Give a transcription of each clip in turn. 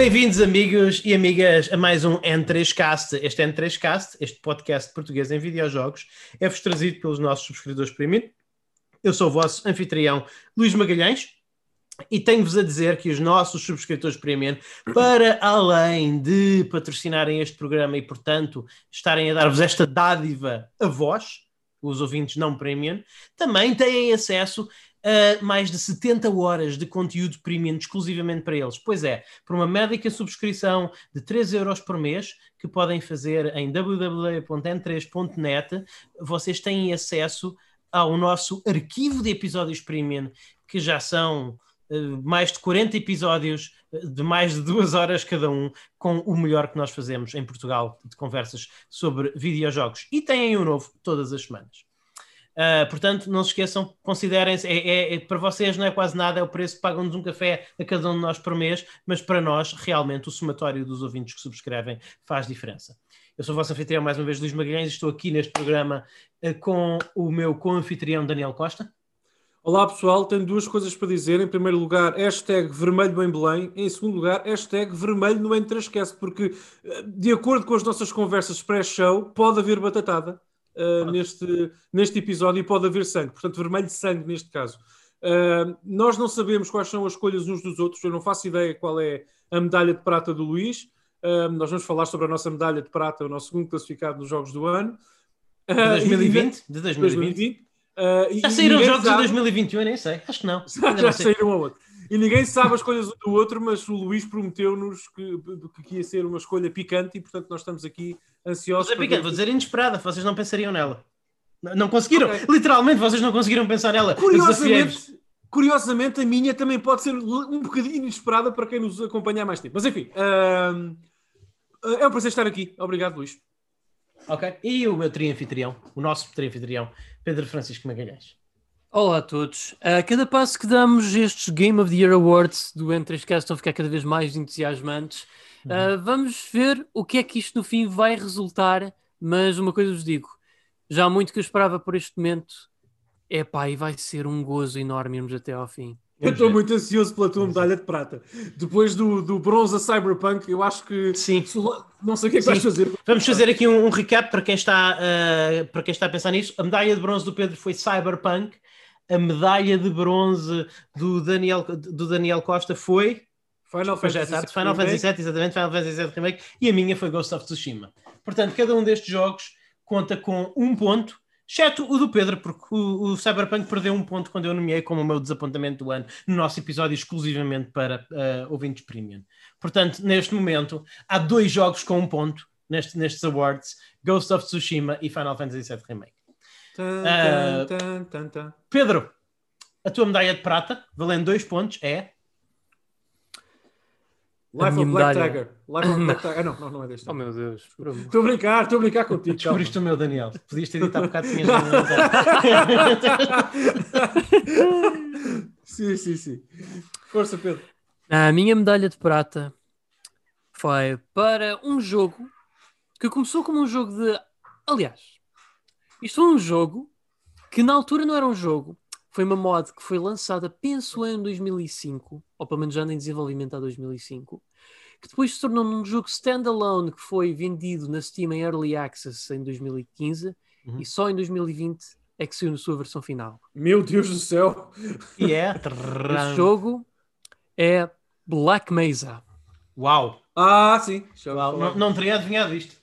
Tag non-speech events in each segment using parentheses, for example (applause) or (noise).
Bem-vindos, amigos e amigas, a mais um N3Cast. Este N3Cast, este podcast português em videojogos, é-vos trazido pelos nossos subscritores premium. Eu sou o vosso anfitrião, Luís Magalhães, e tenho-vos a dizer que os nossos subscritores premium, para além de patrocinarem este programa e, portanto, estarem a dar-vos esta dádiva a vós, os ouvintes não premium, também têm acesso a mais de 70 horas de conteúdo premium exclusivamente para eles. Pois é, por uma médica subscrição de 3 euros por mês, que podem fazer em www.n3.net, vocês têm acesso ao nosso arquivo de episódios premium, que já são uh, mais de 40 episódios de mais de duas horas cada um, com o melhor que nós fazemos em Portugal de conversas sobre videojogos. E têm um novo todas as semanas. Uh, portanto, não se esqueçam, considerem-se, é, é, é, para vocês não é quase nada, é o preço que pagam-nos um café a cada um de nós por mês, mas para nós, realmente, o somatório dos ouvintes que subscrevem faz diferença. Eu sou o vosso anfitrião, mais uma vez, Luís Magalhães, estou aqui neste programa uh, com o meu co-anfitrião Daniel Costa. Olá pessoal, tenho duas coisas para dizer. Em primeiro lugar, hashtag vermelho bem Belém. Em segundo lugar, hashtag vermelho no N3Cast, porque ah, de acordo com as nossas conversas pré-show, pode haver batatada uh, neste, neste episódio e pode haver sangue, portanto, vermelho de sangue neste caso. Uh, nós não sabemos quais são as escolhas uns dos outros, eu não faço ideia qual é a medalha de prata do Luís. Uh, nós vamos falar sobre a nossa medalha de prata, o nosso segundo classificado nos Jogos do ano. De 2020? De 2020. 2020. Uh, Já saíram jogos sabe... de 2021? Eu nem sei, acho que não. (laughs) Já saíram um outro. E ninguém sabe as escolhas do outro, mas o Luís prometeu-nos que, que ia ser uma escolha picante e, portanto, nós estamos aqui ansiosos. Mas é picante, vou dizer inesperada, vocês não pensariam nela. Não conseguiram, okay. literalmente, vocês não conseguiram pensar nela. Curiosamente, curiosamente, a minha também pode ser um bocadinho inesperada para quem nos acompanha há mais tempo. Mas enfim, uh, é um prazer estar aqui. Obrigado, Luís. Ok. E o meu trianfitrião, o nosso trianfitrião, Pedro Francisco Magalhães. Olá a todos. A cada passo que damos estes Game of the Year Awards do N3Cast estão a ficar cada vez mais entusiasmantes. Uhum. Uh, vamos ver o que é que isto no fim vai resultar, mas uma coisa vos digo, já há muito que eu esperava por este momento, é pá, e vai ser um gozo enorme irmos até ao fim. Eu estou muito ansioso pela tua medalha de prata. Depois do, do bronze a Cyberpunk, eu acho que. Sim. Não sei o que é que Sim. vais fazer. Vamos fazer aqui um, um recap para quem, está, uh, para quem está a pensar nisso. A medalha de bronze do Pedro foi Cyberpunk a medalha de bronze do Daniel, do Daniel Costa foi Final Fantasy, Final Fantasy VII, exatamente, Final Fantasy VII Remake, e a minha foi Ghost of Tsushima. Portanto, cada um destes jogos conta com um ponto, exceto o do Pedro, porque o, o Cyberpunk perdeu um ponto quando eu nomeei como o meu desapontamento do ano no nosso episódio exclusivamente para uh, ouvintes premium. Portanto, neste momento, há dois jogos com um ponto neste, nestes awards, Ghost of Tsushima e Final Fantasy VII Remake. Tan, Pedro, a tua medalha de prata, valendo dois pontos, é. Life of Black medalha... Tiger. Life of Black (laughs) Tiger. Ah, não, não, não é deste. Oh meu Deus. Estou a brincar, estou a brincar contigo. Descobriste o meu, Daniel. Podias ter dito há bocado tinhas (laughs) Sim, sim, sim. Força, Pedro. A minha medalha de prata foi para um jogo que começou como um jogo de. Aliás, isto foi um jogo que na altura não era um jogo, foi uma mod que foi lançada, penso em 2005, ou pelo menos já em desenvolvimento há 2005, que depois se tornou num jogo standalone que foi vendido na Steam em Early Access em 2015 uhum. e só em 2020 é que saiu na sua versão final. Meu Deus do céu! E é? (laughs) Esse jogo é Black Mesa. Uau! Ah, sim. Uau. Não, não teria adivinhado isto.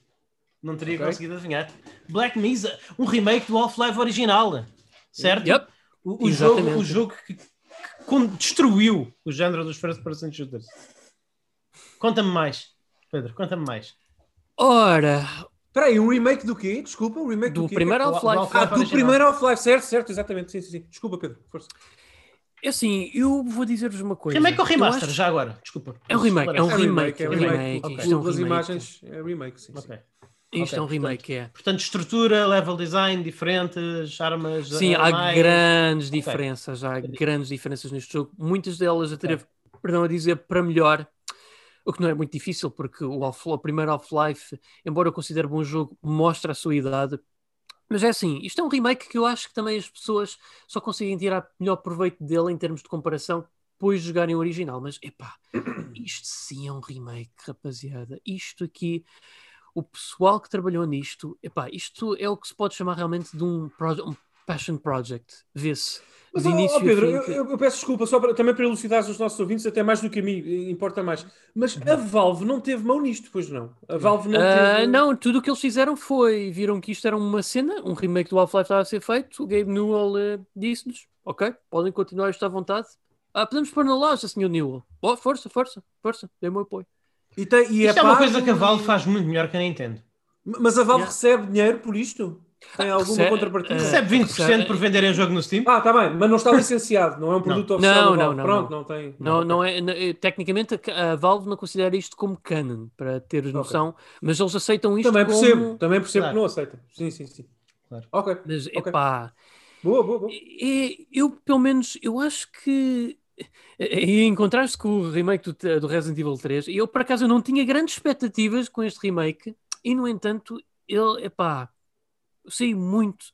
Não teria okay. conseguido adivinhar. Black Mesa, um remake do Half-Life original, certo? Yep. O, o jogo, o jogo que, que, que destruiu o género dos first person shooters. Conta-me mais, Pedro, conta-me mais. Ora, Espera aí, um remake do quê? Desculpa, um remake do, do quê? primeiro Half-Life. Ah, do primeiro Half-Life, certo, certo, exatamente. Sim, sim, sim. Desculpa, Pedro, força. É assim, eu vou dizer-vos uma coisa. Remake ou remaster, acho... já agora? Desculpa. É um remake, é um remake. É um remake. É um remake. Okay. imagens, é remake, sim. Okay. Isto okay, é um remake, portanto, é. Portanto, estrutura, level design diferentes, armas. Sim, há mais... grandes okay. diferenças, há grandes diferenças neste jogo. Muitas delas, até okay. perdão a dizer, para melhor. O que não é muito difícil, porque o, o primeiro Half-Life, embora eu considere bom jogo, mostra a sua idade. Mas é assim, isto é um remake que eu acho que também as pessoas só conseguem tirar melhor proveito dele em termos de comparação depois de jogarem o original. Mas, epá, isto sim é um remake, rapaziada. Isto aqui, o pessoal que trabalhou nisto, epá, isto é o que se pode chamar realmente de um, proje- um passion project. Vê-se. Mas, de início Pedro, eu, eu- eu peço desculpa, só para, também para elucidar os nossos ouvintes, até mais do que a mim, eh, importa mais. Mas a Valve não teve mão nisto, pois não? A Valve não Ah, teve. não, tudo o que eles fizeram foi, viram que isto era uma cena, um remake do Half-Life estava a ser feito, o Gabe Newell eh, disse-nos, ok, podem continuar isto à vontade. Ah, podemos pôr na loja, Sr. Newell. Oh, força, força, força, dê-me o apoio. E tem, e Isto é uma pago coisa que a Valve faz muito melhor que a Nintendo. Mas a Valve Yeah. recebe dinheiro por isto? Tem alguma Recebe- contrapartida? eh, Recebe 20% por venderem o jogo no Steam. Ah, tá bem, mas não está licenciado, não é um produto oficial Não, da não, Valve. não, Pronto, não. não, tem. Não, não é, não- eh, tecnicamente a, Valve não considera isto como canon, para teres noção, mas eles aceitam isto Também como... percebo, também percebo Claro. que não aceita. Sim, sim, sim. Claro. Ok. Mas, Ok. epá, Boa, boa, boa. É, eu, pelo menos, eu acho que. E em contraste com o remake do, do Resident Evil 3, eu por acaso não tinha grandes expectativas com este remake, e no entanto, ele, epá, eu saí muito,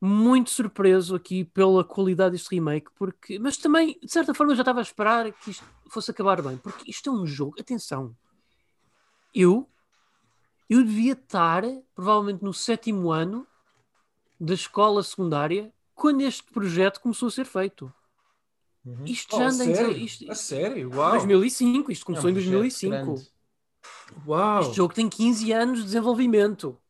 muito surpreso aqui pela qualidade deste remake, porque, mas também, de certa forma, eu já estava a esperar que isto fosse acabar bem, porque isto é um jogo, atenção, eu, eu devia estar provavelmente no sétimo ano da escola secundária quando este projeto começou a ser feito. Uhum. Isto Oh, já anda em sério? isto, A sério? em Uau. 2005, isto começou É um em projeto 2005. grande. Uau. Este jogo tem 15 anos de desenvolvimento.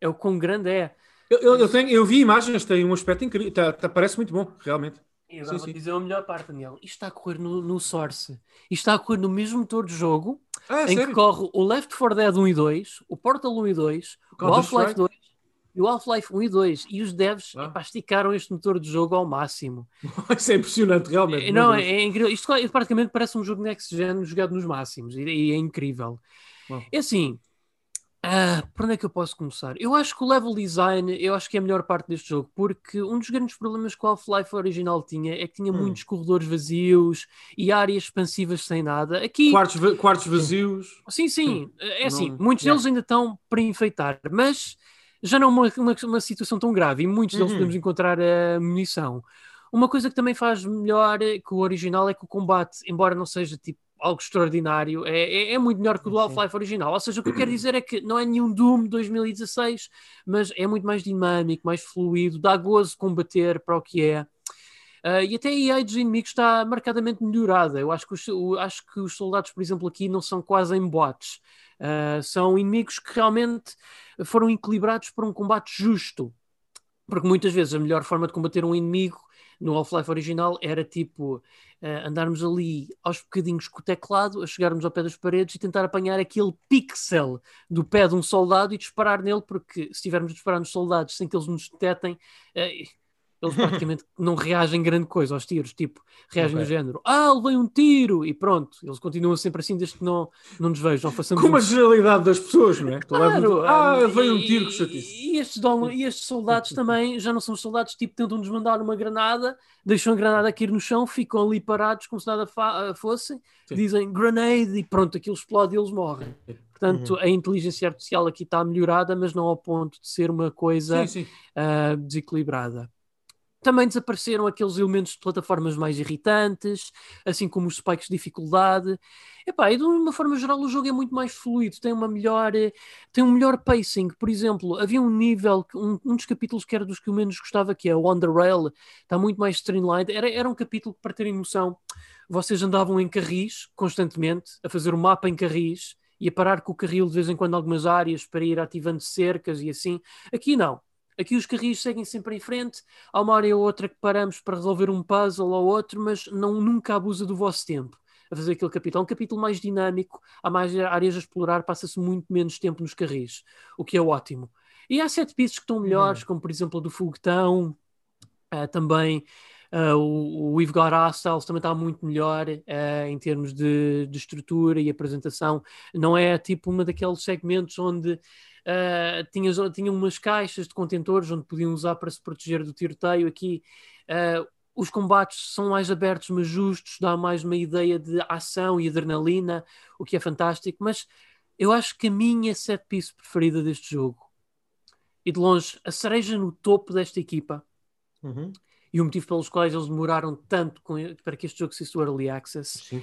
É o quão grande é. Eu, eu, eu tenho, eu vi imagens, tem um aspecto incrível. Tá, tá- parece muito bom, realmente. E agora Sim, vou sim. dizer a melhor parte, Daniel. Isto está a correr no, no Source. Isto está a correr no mesmo motor de jogo Ah, em sério? que corre o Left 4 Dead 1 e 2, o Portal 1 e 2, o Counter-Strike? Half-Life 2 e o Half-Life 1 e 2. E os devs Ah. epá, esticaram este motor de jogo ao máximo. (laughs) Isso é impressionante, realmente. É, Não, é, é incrível. Isto é- praticamente parece um jogo next gen jogado nos máximos e, e é incrível. Bom. É assim, ah, por onde é que eu posso começar? Eu acho que o level design, eu acho que é a melhor parte deste jogo, porque um dos grandes problemas que o Half-Life original tinha é que tinha Hum. muitos corredores vazios e áreas expansivas sem nada. Aqui, Quartos, va- quartos vazios. sim, sim, é assim, Não- muitos yeah. deles ainda estão para enfeitar, mas já não é uma, uma, uma situação tão grave e muitos deles Uhum. podemos encontrar a munição. Uma coisa que também faz melhor que o original é que o combate, embora não seja tipo algo extraordinário, é, é, é muito melhor que o do. Half-Life original. Ou seja, o que eu quero dizer é que não é nenhum Doom 2016, mas é muito mais dinâmico, mais fluido, dá gozo combater para o que é. Ah, e até a AI dos inimigos está marcadamente melhorada. Eu acho que, os, o- acho que os soldados, por exemplo, aqui não são quase em bots. Ah, são inimigos que realmente foram equilibrados para um combate justo. Porque muitas vezes a melhor forma de combater um inimigo no Half-Life original era tipo eh, andarmos ali aos bocadinhos com o teclado, a chegarmos ao pé das paredes e tentar apanhar aquele pixel do pé de um soldado e disparar nele, porque se estivermos a disparar nos soldados sem que eles nos detetem, eh, eles praticamente (laughs) não reagem grande coisa aos tiros, tipo, reagem Ok. do género, ah, levei um tiro, e pronto, eles continuam sempre assim desde que não, não nos vejam, façamos Como um a generalidade das pessoas, não é? Claro, ah, ah, veio um tiro que chatice. E estes, e estes soldados (laughs) também já não são soldados tipo tentam desmandar uma granada, deixam a granada cair no chão, ficam ali parados como se nada fa- fosse, Sim. dizem grenade e pronto, aquilo explode e eles morrem. Portanto, Uhum. a inteligência artificial aqui está melhorada, mas não ao ponto de ser uma coisa Sim, sim. ah, desequilibrada. Também desapareceram aqueles elementos de plataformas mais irritantes, assim como os spikes de dificuldade. Epá, e de uma forma geral o jogo é muito mais fluido, tem uma melhor, eh, tem um melhor pacing. Por exemplo, havia um nível, um, um dos capítulos que era dos que eu menos gostava, que é o On the Rail, está muito mais streamlined. Era, era um capítulo que, para terem noção, vocês andavam em carris constantemente, a fazer o mapa em carris e a parar com o carril de vez em quando algumas áreas para ir ativando cercas e assim. Aqui não. Aqui os carris seguem sempre em frente, há uma área ou outra que paramos para resolver um puzzle ou outro, mas não, nunca abusa do vosso tempo a fazer aquele capítulo. É um capítulo mais dinâmico, há mais áreas a explorar, passa-se muito menos tempo nos carris, o que é ótimo. E há sete pistas que estão melhores, como por exemplo a do foguetão, ah, também ah, o, o We've Got Hostels também está muito melhor ah, em termos de, de estrutura e apresentação. Não é tipo uma daqueles segmentos onde ah, tinhas, tinham umas caixas de contentores onde podiam usar para se proteger do tiroteio. Aqui ah, os combates são mais abertos, mas justos, dá mais uma ideia de ação e adrenalina, o que é fantástico. Mas eu acho que a minha set piece preferida deste jogo, e de longe a cereja no topo desta equipa, Uhum. e o motivo pelos quais eles demoraram tanto com, para que este jogo se o Early Access. Sim.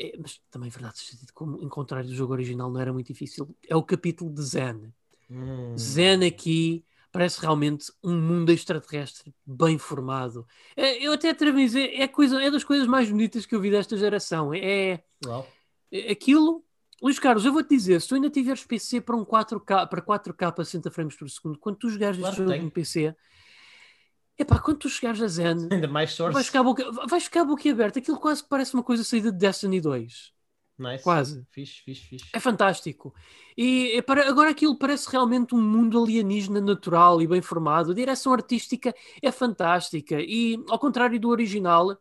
É, mas também é verdade, como encontrar o jogo original não era muito difícil. É o capítulo de Zen. Hum. Zen aqui parece realmente um mundo extraterrestre bem formado. É, eu até atrevo a dizer, é, coisa, é das coisas mais bonitas que eu vi desta geração. É, é aquilo. Luís Carlos, eu vou-te dizer, se tu ainda tiveres PC para um 4K, para 4K a 60 frames por segundo, quando tu jogares Claro este jogo no PC, epá, quando tu chegares a Zen, Ainda mais source. vais ficar, boca, vais ficar a boca aberta. Aquilo quase que parece uma coisa saída de Destiny 2. Nice. Quase. Fixe, fixe, fixe. É fantástico. E é para, agora aquilo parece realmente um mundo alienígena natural e bem formado. A direção artística é fantástica. E ao contrário do original,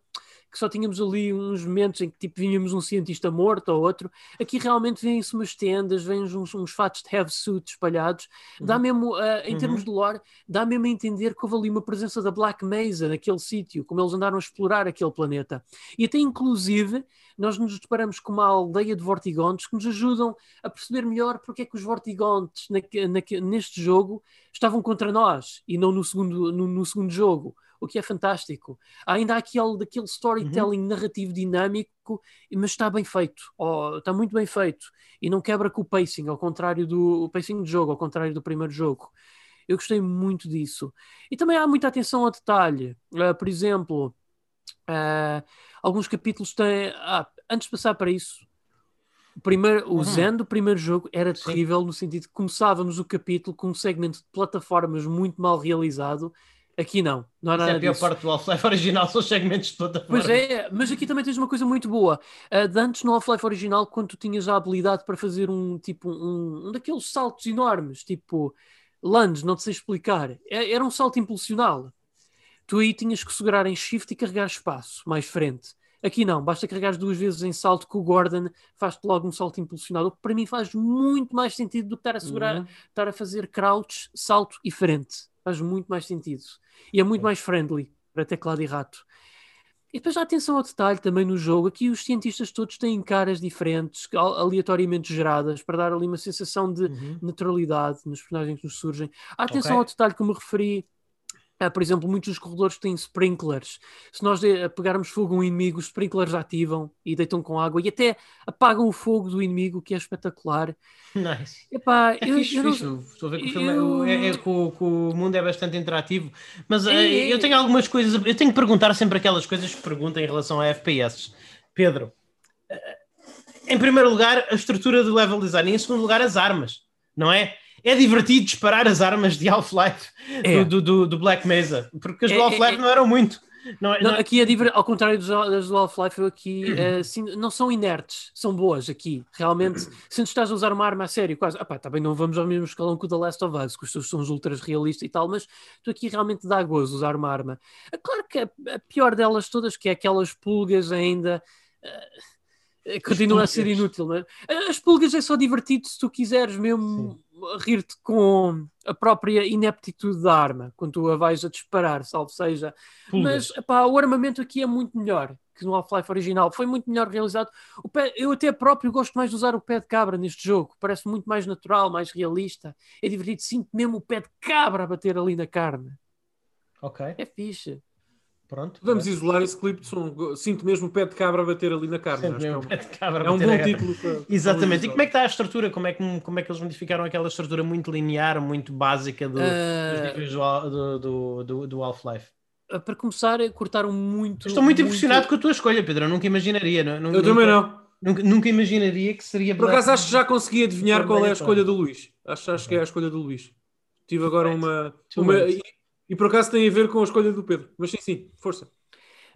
que só tínhamos ali uns momentos em que tipo vínhamos um cientista morto ou outro, aqui realmente vêm-se umas tendas, vêm uns, uns fatos de have suit espalhados. Dá Uhum. mesmo, ah, em Uhum. termos de lore, dá mesmo a entender que houve ali uma presença da Black Mesa naquele sítio, como eles andaram a explorar aquele planeta. E até inclusive nós nos deparamos com uma aldeia de Vortigontes que nos ajudam a perceber melhor porque é que os Vortigontes naque- naque- neste jogo estavam contra nós e não no segundo, no, no segundo jogo, o que é fantástico. Ainda há aquele, daquele storytelling narrativo dinâmico, mas está bem feito, ó, está muito bem feito e não quebra com o pacing, ao contrário do pacing do jogo, ao contrário do primeiro jogo. Eu gostei muito disso. E também há muita atenção ao detalhe. Ah, por exemplo, ah, alguns capítulos têm. ah, antes de passar para isso, o, primeiro, o Uhum. Zen do primeiro jogo era terrível no sentido que começávamos o capítulo com um segmento de plataformas muito mal realizado. Aqui não, não há Isso é a pior disso. parte do Half-Life original, são os segmentos de plataforma. Pois é, mas aqui também tens uma coisa muito boa. Uh, de antes no Half-Life original, quando tu tinhas a habilidade para fazer um tipo um, um daqueles saltos enormes, tipo lunge, não te sei explicar, É- era um salto impulsional. Tu aí tinhas que segurar em shift e carregar espaço mais frente. Aqui não, basta carregar duas vezes em salto que o Gordon faz-te logo um salto impulsional, o que para mim faz muito mais sentido do que estar a segurar Uhum. estar a fazer crouch, salto e frente. Faz muito mais sentido. E é muito mais friendly para teclado e rato. E depois há atenção ao detalhe também no jogo. Aqui os cientistas todos têm caras diferentes, al- aleatoriamente geradas, para dar ali uma sensação de Uhum. naturalidade nos personagens que nos surgem. Há atenção Ok. ao detalhe que me referi. Ah, por exemplo, muitos dos corredores têm sprinklers. Se nós de- pegarmos fogo a um inimigo, os sprinklers ativam e deitam com água e até apagam o fogo do inimigo, que é espetacular. Nice. Epá, É eu- fixe, eu não-. Estou a ver que o, filme, eu- é, é que o, o mundo é bastante interativo. Mas É, eh, é. eu tenho algumas coisas. Eu tenho que perguntar sempre aquelas coisas que pergunto em relação a FPS. Pedro, eh, em primeiro lugar, a estrutura do level design. E em segundo lugar, as armas. Não é? É divertido disparar as armas de Half-Life É. do, do, do Black Mesa. Porque as do É, é, Half-Life é. não eram muito. Não, é- Não, não é- aqui é diver... ao contrário dos, das do Half-Life, eu aqui eh, sim, não são inertes, são boas aqui. Realmente, se tu estás a usar uma arma a sério, quase, ah pá, também não vamos ao mesmo escalão que o The Last of Us, que os seus sons ultras realistas e tal, mas tu aqui realmente dá gozo usar uma arma. É claro que a, a pior delas todas, que é aquelas pulgas ainda. eh, continua a ser inútil, mas as pulgas é só divertido se tu quiseres mesmo rir-te com a própria ineptitude da arma quando tu a vais a disparar, salvo seja mas epá, o armamento aqui é muito melhor que no Half-Life original. Foi muito melhor realizado. O pé- eu até próprio gosto mais de usar o pé de cabra neste jogo. Parece muito mais natural, mais realista. É divertido. Sinto mesmo o pé de cabra a bater ali na carne. Ok, É fixe. Pronto. Vamos isolar esse clipe de som. Sinto mesmo o pé de cabra a bater ali na carne. Sempre Acho que é mesmo um- pé de cabra É um bom título. para- Exatamente. para E como é que está a estrutura? Como é que, como é que eles modificaram aquela estrutura muito linear, muito básica do, dos Ah, níveis do, do, do, do- Half-Life? para começar, cortaram muito. Estou muito impressionado com a tua escolha, Pedro. Eu nunca imaginaria. nu- nu- Eu nunca, também não. Nunca, nunca imaginaria que seria. Por acaso acho que já consegui adivinhar qual é a escolha do Luís. Acho, acho que é a escolha do Luís. Tive agora uma. Uma. E, por acaso tem a ver com a escolha do Pedro. Mas sim, sim, força.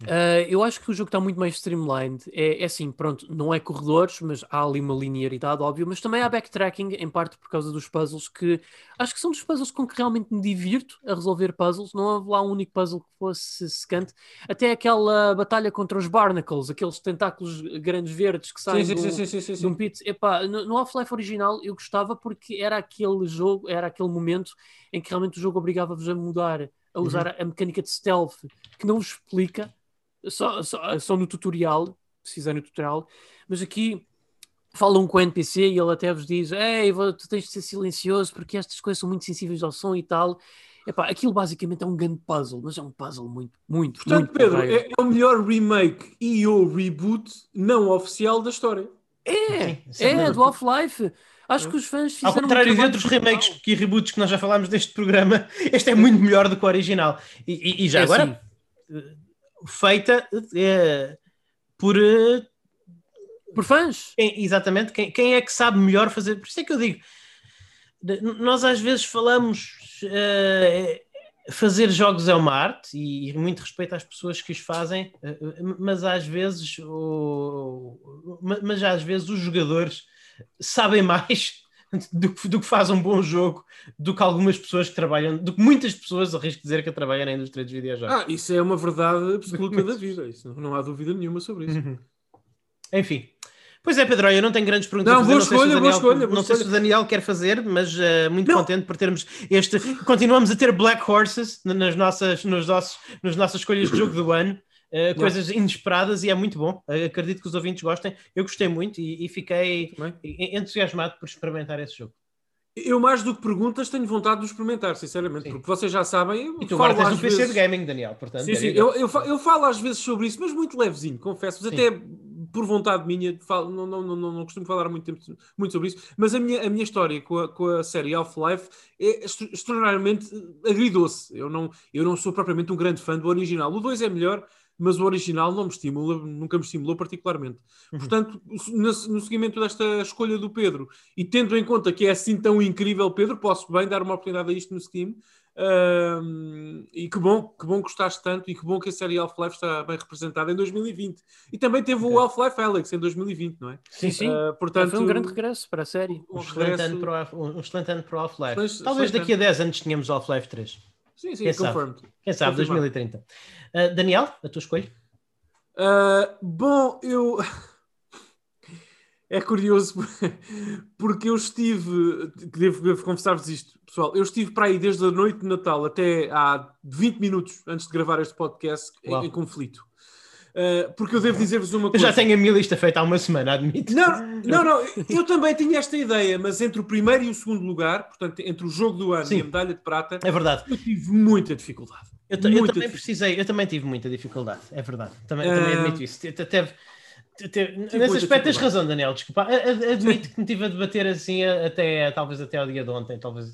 Uh, eu acho que o jogo está muito mais streamlined. É, é assim, pronto, não é corredores, mas há ali uma linearidade, óbvio, mas também há backtracking, em parte por causa dos puzzles, que acho que são dos puzzles com que realmente me divirto a resolver puzzles. Não houve lá um único puzzle que fosse secante. Até aquela batalha contra os Barnacles, aqueles tentáculos grandes verdes que saem Sim, sim, do, sim, sim, sim, de um pit. Epá, no, no Half-Life original eu gostava porque era aquele jogo, era aquele momento em que realmente o jogo obrigava-vos a mudar, a usar a, a mecânica de stealth, que não vos explica, só, só, só no tutorial, se fizer no tutorial, mas aqui falam com o NPC e ele até vos diz: Ei, tu tens de ser silencioso porque estas coisas são muito sensíveis ao som e tal. Epá, aquilo basicamente é um grande puzzle, mas é um puzzle muito, muito, Portanto, muito Pedro, é, é o melhor remake e ou reboot não oficial da história. É, Sim, é, dúvida. do Half-Life. Acho que os fãs fizeram Ao contrário um de outros remakes e reboots que nós já falámos neste programa, (laughs) este é muito melhor do que o original. E, e- e já É, agora, sim. Feita eh, por eh, Por fãs. quem- exatamente quem, quem é que sabe melhor fazer. Por isso é que eu digo, nós às vezes falamos eh, fazer jogos é uma arte e, muito respeito às pessoas que os fazem, mas às vezes o, ma- mas às vezes os jogadores sabem (laughs) mais (laughs) do que, do que faz um bom jogo do que algumas pessoas que trabalham, do que muitas pessoas, arrisco dizer, que trabalham na indústria dos videojogos. Ah, isso é uma verdade absoluta (laughs) da vida. Isso não, há dúvida nenhuma sobre isso. Uhum. Enfim. Pois é, Pedro, eu não tenho grandes perguntas Não, a fazer. boa não se escolha, boa Daniel, escolha, boa não sei se o escolha. Daniel quer fazer, mas eh, muito Não. contente por termos este. Continuamos a ter Black Horses nas nossas, nos nossos, nas nossas escolhas de jogo do ano. Eh, coisas inesperadas e é muito bom. Eh, acredito que os ouvintes gostem. Eu gostei muito e, e fiquei Também. entusiasmado por experimentar esse jogo. Eu, mais do que perguntas, tenho vontade de experimentar, sinceramente, Sim. porque vocês já sabem. eu E tu falo agora tens um PC vezes- de gaming, Daniel. Portanto, Sim, sim, eu, eu, eu falo às vezes sobre isso, mas muito levezinho, confesso-vos, até por vontade minha, falo- não, não, não, não, costumo falar muito, tempo, muito sobre isso, mas a minha, a minha história com a, com a série Half-Life é extra- extraordinariamente agridoce. Eu não, eu não sou propriamente um grande fã do original. O 2 é melhor, mas o original não me estimula, nunca me estimulou particularmente. Uhum. Portanto, no, seguimento desta escolha do Pedro, e tendo em conta que é assim tão incrível, Pedro, posso bem dar uma oportunidade a isto no Steam. Ahm, e que bom, que bom que gostaste tanto e que bom que a série Half-Life está bem representada em 2020. E também teve o. Half-Life Alex em 2020, não é? Sim, sim. Ah, portanto, Foi um grande regresso para a série. um Um excelente, regresso- ano para o, Half- um excelente ano para o Half-Life. Talvez excelente daqui a 10 anos tenhamos Half-Life 3. Sim, sim, Quem sabe? Quem sabe, Confirmado. 2030. Ah, Daniel, a tua escolha? Uh, bom, eu. (laughs) É curioso (laughs) porque eu estive. Devo, devo confessar-vos isto, pessoal. Eu estive para aí desde a noite de Natal até há 20 minutos antes de gravar este podcast em, em conflito. Uh, porque eu devo dizer-vos uma Eu coisa. já tenho a minha lista feita há uma semana, admito. Não, (laughs) não, não, eu também tinha esta ideia, mas entre o primeiro e o segundo lugar, portanto, entre o jogo do ano Sim. e a medalha de prata, É verdade. eu tive muita dificuldade. Eu, ta- eu Muita também dificuldade. precisei, eu também tive muita dificuldade. É verdade. Também, Ah. também admito isso. Te- nesse muita aspecto tens razão, Daniel. Desculpa. Admito que me tive a debater assim até, talvez até ao dia de ontem. Talvez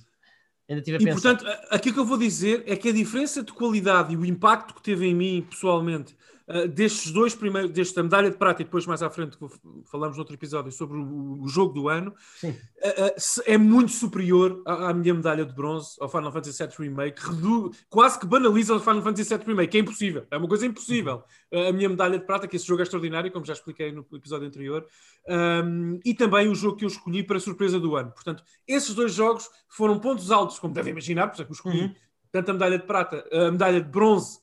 ainda tive a E pensar. portanto, aquilo que eu vou dizer é que a diferença de qualidade e o impacto que teve em mim pessoalmente uh, destes dois primeiros, desta medalha de prata e depois mais à frente falamos noutro episódio sobre o, o jogo do ano, uh, uh, é muito superior à, à minha medalha de bronze ao Final Fantasy VII Remake, redu- quase que banaliza o Final Fantasy VII Remake, é impossível, é uma coisa impossível. Uh, a minha medalha de prata, que esse jogo é extraordinário, como já expliquei no episódio anterior, um, e também o jogo que eu escolhi para a surpresa do ano. Portanto, esses dois jogos foram pontos altos, como devem imaginar, por isso é que eu escolhi Uhum. tanto a medalha de prata, a medalha de bronze,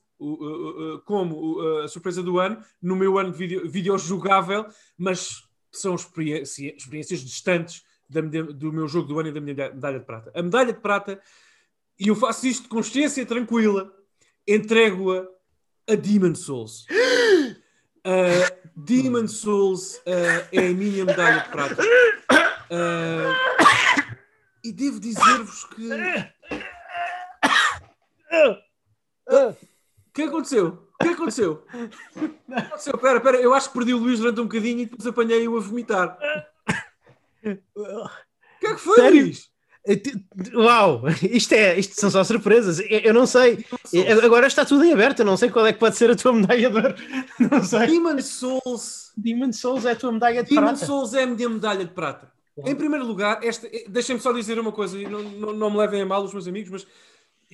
como a surpresa do ano, no meu ano de vídeo, videojogável, mas são experiência- experiências distantes da do meu jogo do ano e da minha medalha de prata. A medalha de prata, e eu faço isto de consciência tranquila, entrego-a a Demon Souls. (gasps) Uh, Demon Souls uh, é a minha medalha de prata. Uh, e devo dizer-vos que. (coughs) O que aconteceu? O que aconteceu? O que aconteceu? Espera, espera, eu acho que perdi o Luís durante um bocadinho e depois apanhei-o a vomitar. O que é que foi, Sério? Luís? T- Uau! Isto, é, isto são só surpresas. Eu, eu não sei. Agora está tudo em aberto. Eu não sei qual é que pode ser a tua medalha de (laughs) ouro. Não sei. Demon Souls. Demon Souls é a tua medalha de Demon prata. Souls é a minha medalha de prata. Em primeiro lugar, esta, eh, deixem-me só dizer uma coisa, e não, não, não me levem a mal os meus amigos, mas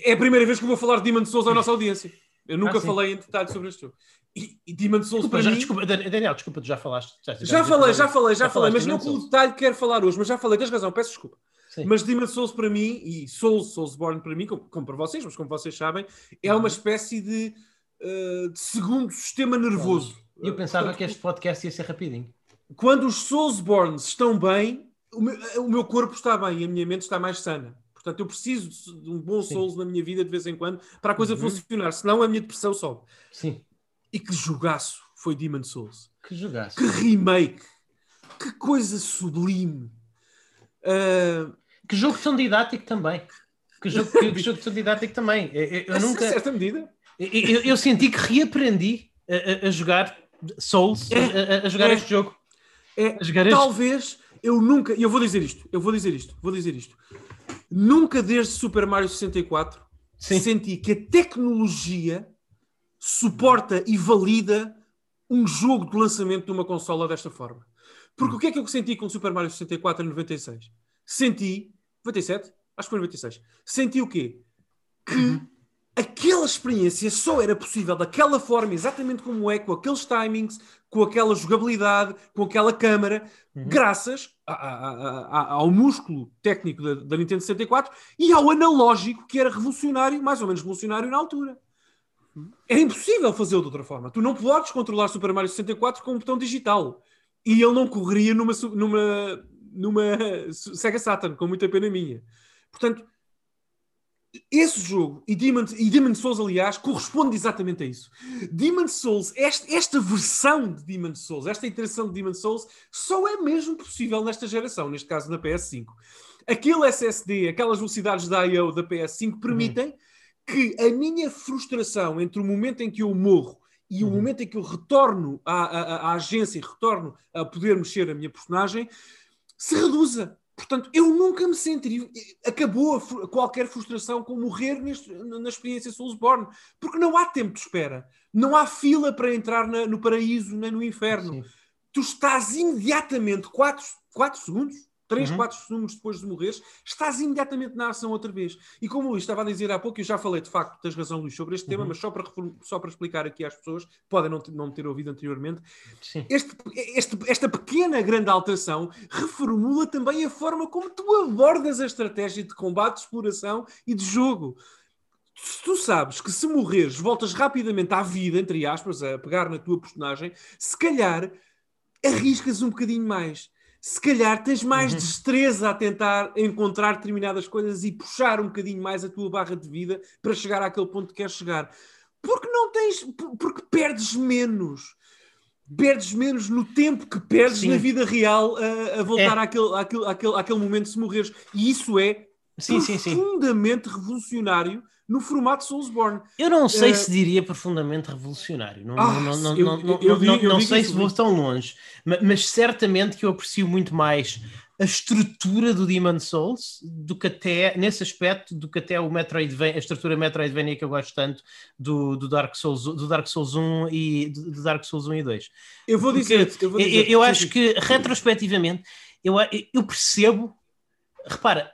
é a primeira vez que eu vou falar de Demon Souls à nossa audiência. Eu nunca Ah, falei em detalhe sobre este jogo. E, e Demon Souls Desculpa, para já, mim... desculpa, Dan- Daniel, desculpa, tu já falaste. Já tivemos falei, episódio. já falei, já Já falei, mas não pelo Souls. detalhe que quero falar hoje, mas já falei, tens razão, peço desculpa. Sim. Mas Demon Souls para mim, e Souls, Soulsborne para mim, como, como para vocês, mas como vocês sabem, é Uhum. uma espécie de, uh, de segundo sistema nervoso. Eu pensava Portanto, que este podcast ia ser rapidinho. Quando os Soulsborns estão bem, o meu, o meu corpo está bem e a minha mente está mais sana. Portanto, eu preciso de um bom Sim. Souls na minha vida de vez em quando para a coisa Uhum. funcionar, senão a minha depressão sobe. Sim. E que jogaço foi Demon Souls. Que jogasse. Que remake! Que coisa sublime! Uh, Que jogo tão didático também. que jogo, que o jogo didático também. Eu, eu A nunca. certa medida. Eu, eu senti que reaprendi a, a- a jogar Souls, a, a- a jogar É. este jogo. É, A jogar este- talvez eu nunca, e eu vou dizer isto, eu vou dizer isto, vou dizer isto. Nunca desde Super Mario 64 Sim. senti que a tecnologia suporta e valida um jogo de lançamento de uma consola desta forma. Porque o que é que eu senti com Super Mario 64 em 96? Senti, 97? Acho que foi 96. Senti o quê? Que aquela experiência só era possível daquela forma, exatamente como é, com aqueles timings, com aquela jogabilidade, com aquela câmara, graças a- a- ao músculo técnico da, da Nintendo 64 e ao analógico que era revolucionário, mais ou menos revolucionário na altura. Era impossível fazê-lo de outra forma. Tu não podes controlar Super Mario 64 com um botão digital. E ele não correria numa, numa, numa Sega Saturn, com muita pena minha. Portanto, esse jogo e Demon, e Demon Souls, aliás, corresponde exatamente a isso. Demon Souls, esta, esta versão de Demon Souls, esta iteração de Demon Souls, só é mesmo possível nesta geração, neste caso na PS5. Aquele SSD, aquelas velocidades da I.O. da PS5 permitem que a minha frustração entre o momento em que eu morro e o Uhum. momento em que eu retorno à, à- à agência e retorno a poder mexer a minha personagem se reduza. Portanto, eu nunca me senti. Acabou qualquer frustração com morrer neste- na experiência Soulsborne, porque não há tempo de espera, não há fila para entrar na- no paraíso nem no inferno. Sim. Tu estás imediatamente 4, quatro segundos, 3, Uhum. 4 segundos depois de morreres, estás imediatamente na ação outra vez. E como o Luís estava a dizer há pouco, eu já falei de facto, tens razão, Luís, sobre este tema, Uhum. mas só para, só para explicar aqui às pessoas, podem não, não ter ouvido anteriormente, este, este- esta pequena grande alteração reformula também a forma como tu abordas a estratégia de combate, de exploração e de jogo. Se tu sabes que se morreres voltas rapidamente à vida, entre aspas, a pegar na tua personagem, se calhar arriscas um bocadinho mais. Se calhar tens mais Uhum. destreza a tentar encontrar determinadas coisas e puxar um bocadinho mais a tua barra de vida para chegar àquele ponto que queres chegar. Porque não tens, por- porque perdes menos. Perdes menos no tempo que perdes Sim. na vida real a, a voltar É. àquele, àquele, àquele, àquele momento se morreres. E isso é Sim, sim, sim. profundamente revolucionário no formato Soulsborne. Eu não sei Eh, se diria profundamente revolucionário. Não, Ah, não, não, eu- não, eu não, eu não sei se vou tão longe, ma- mas, certamente que eu aprecio muito mais a estrutura do Demon Souls do que até, nesse aspecto, do que até o Metroidvania, a estrutura Metroidvania que eu gosto tanto do, do, Dark, Souls, do Dark Souls 1 e do Dark Souls 1 e 2. Eu vou dizer. Eu, vou dizer eu acho que, retrospectivamente, eu, eu percebo. Repara,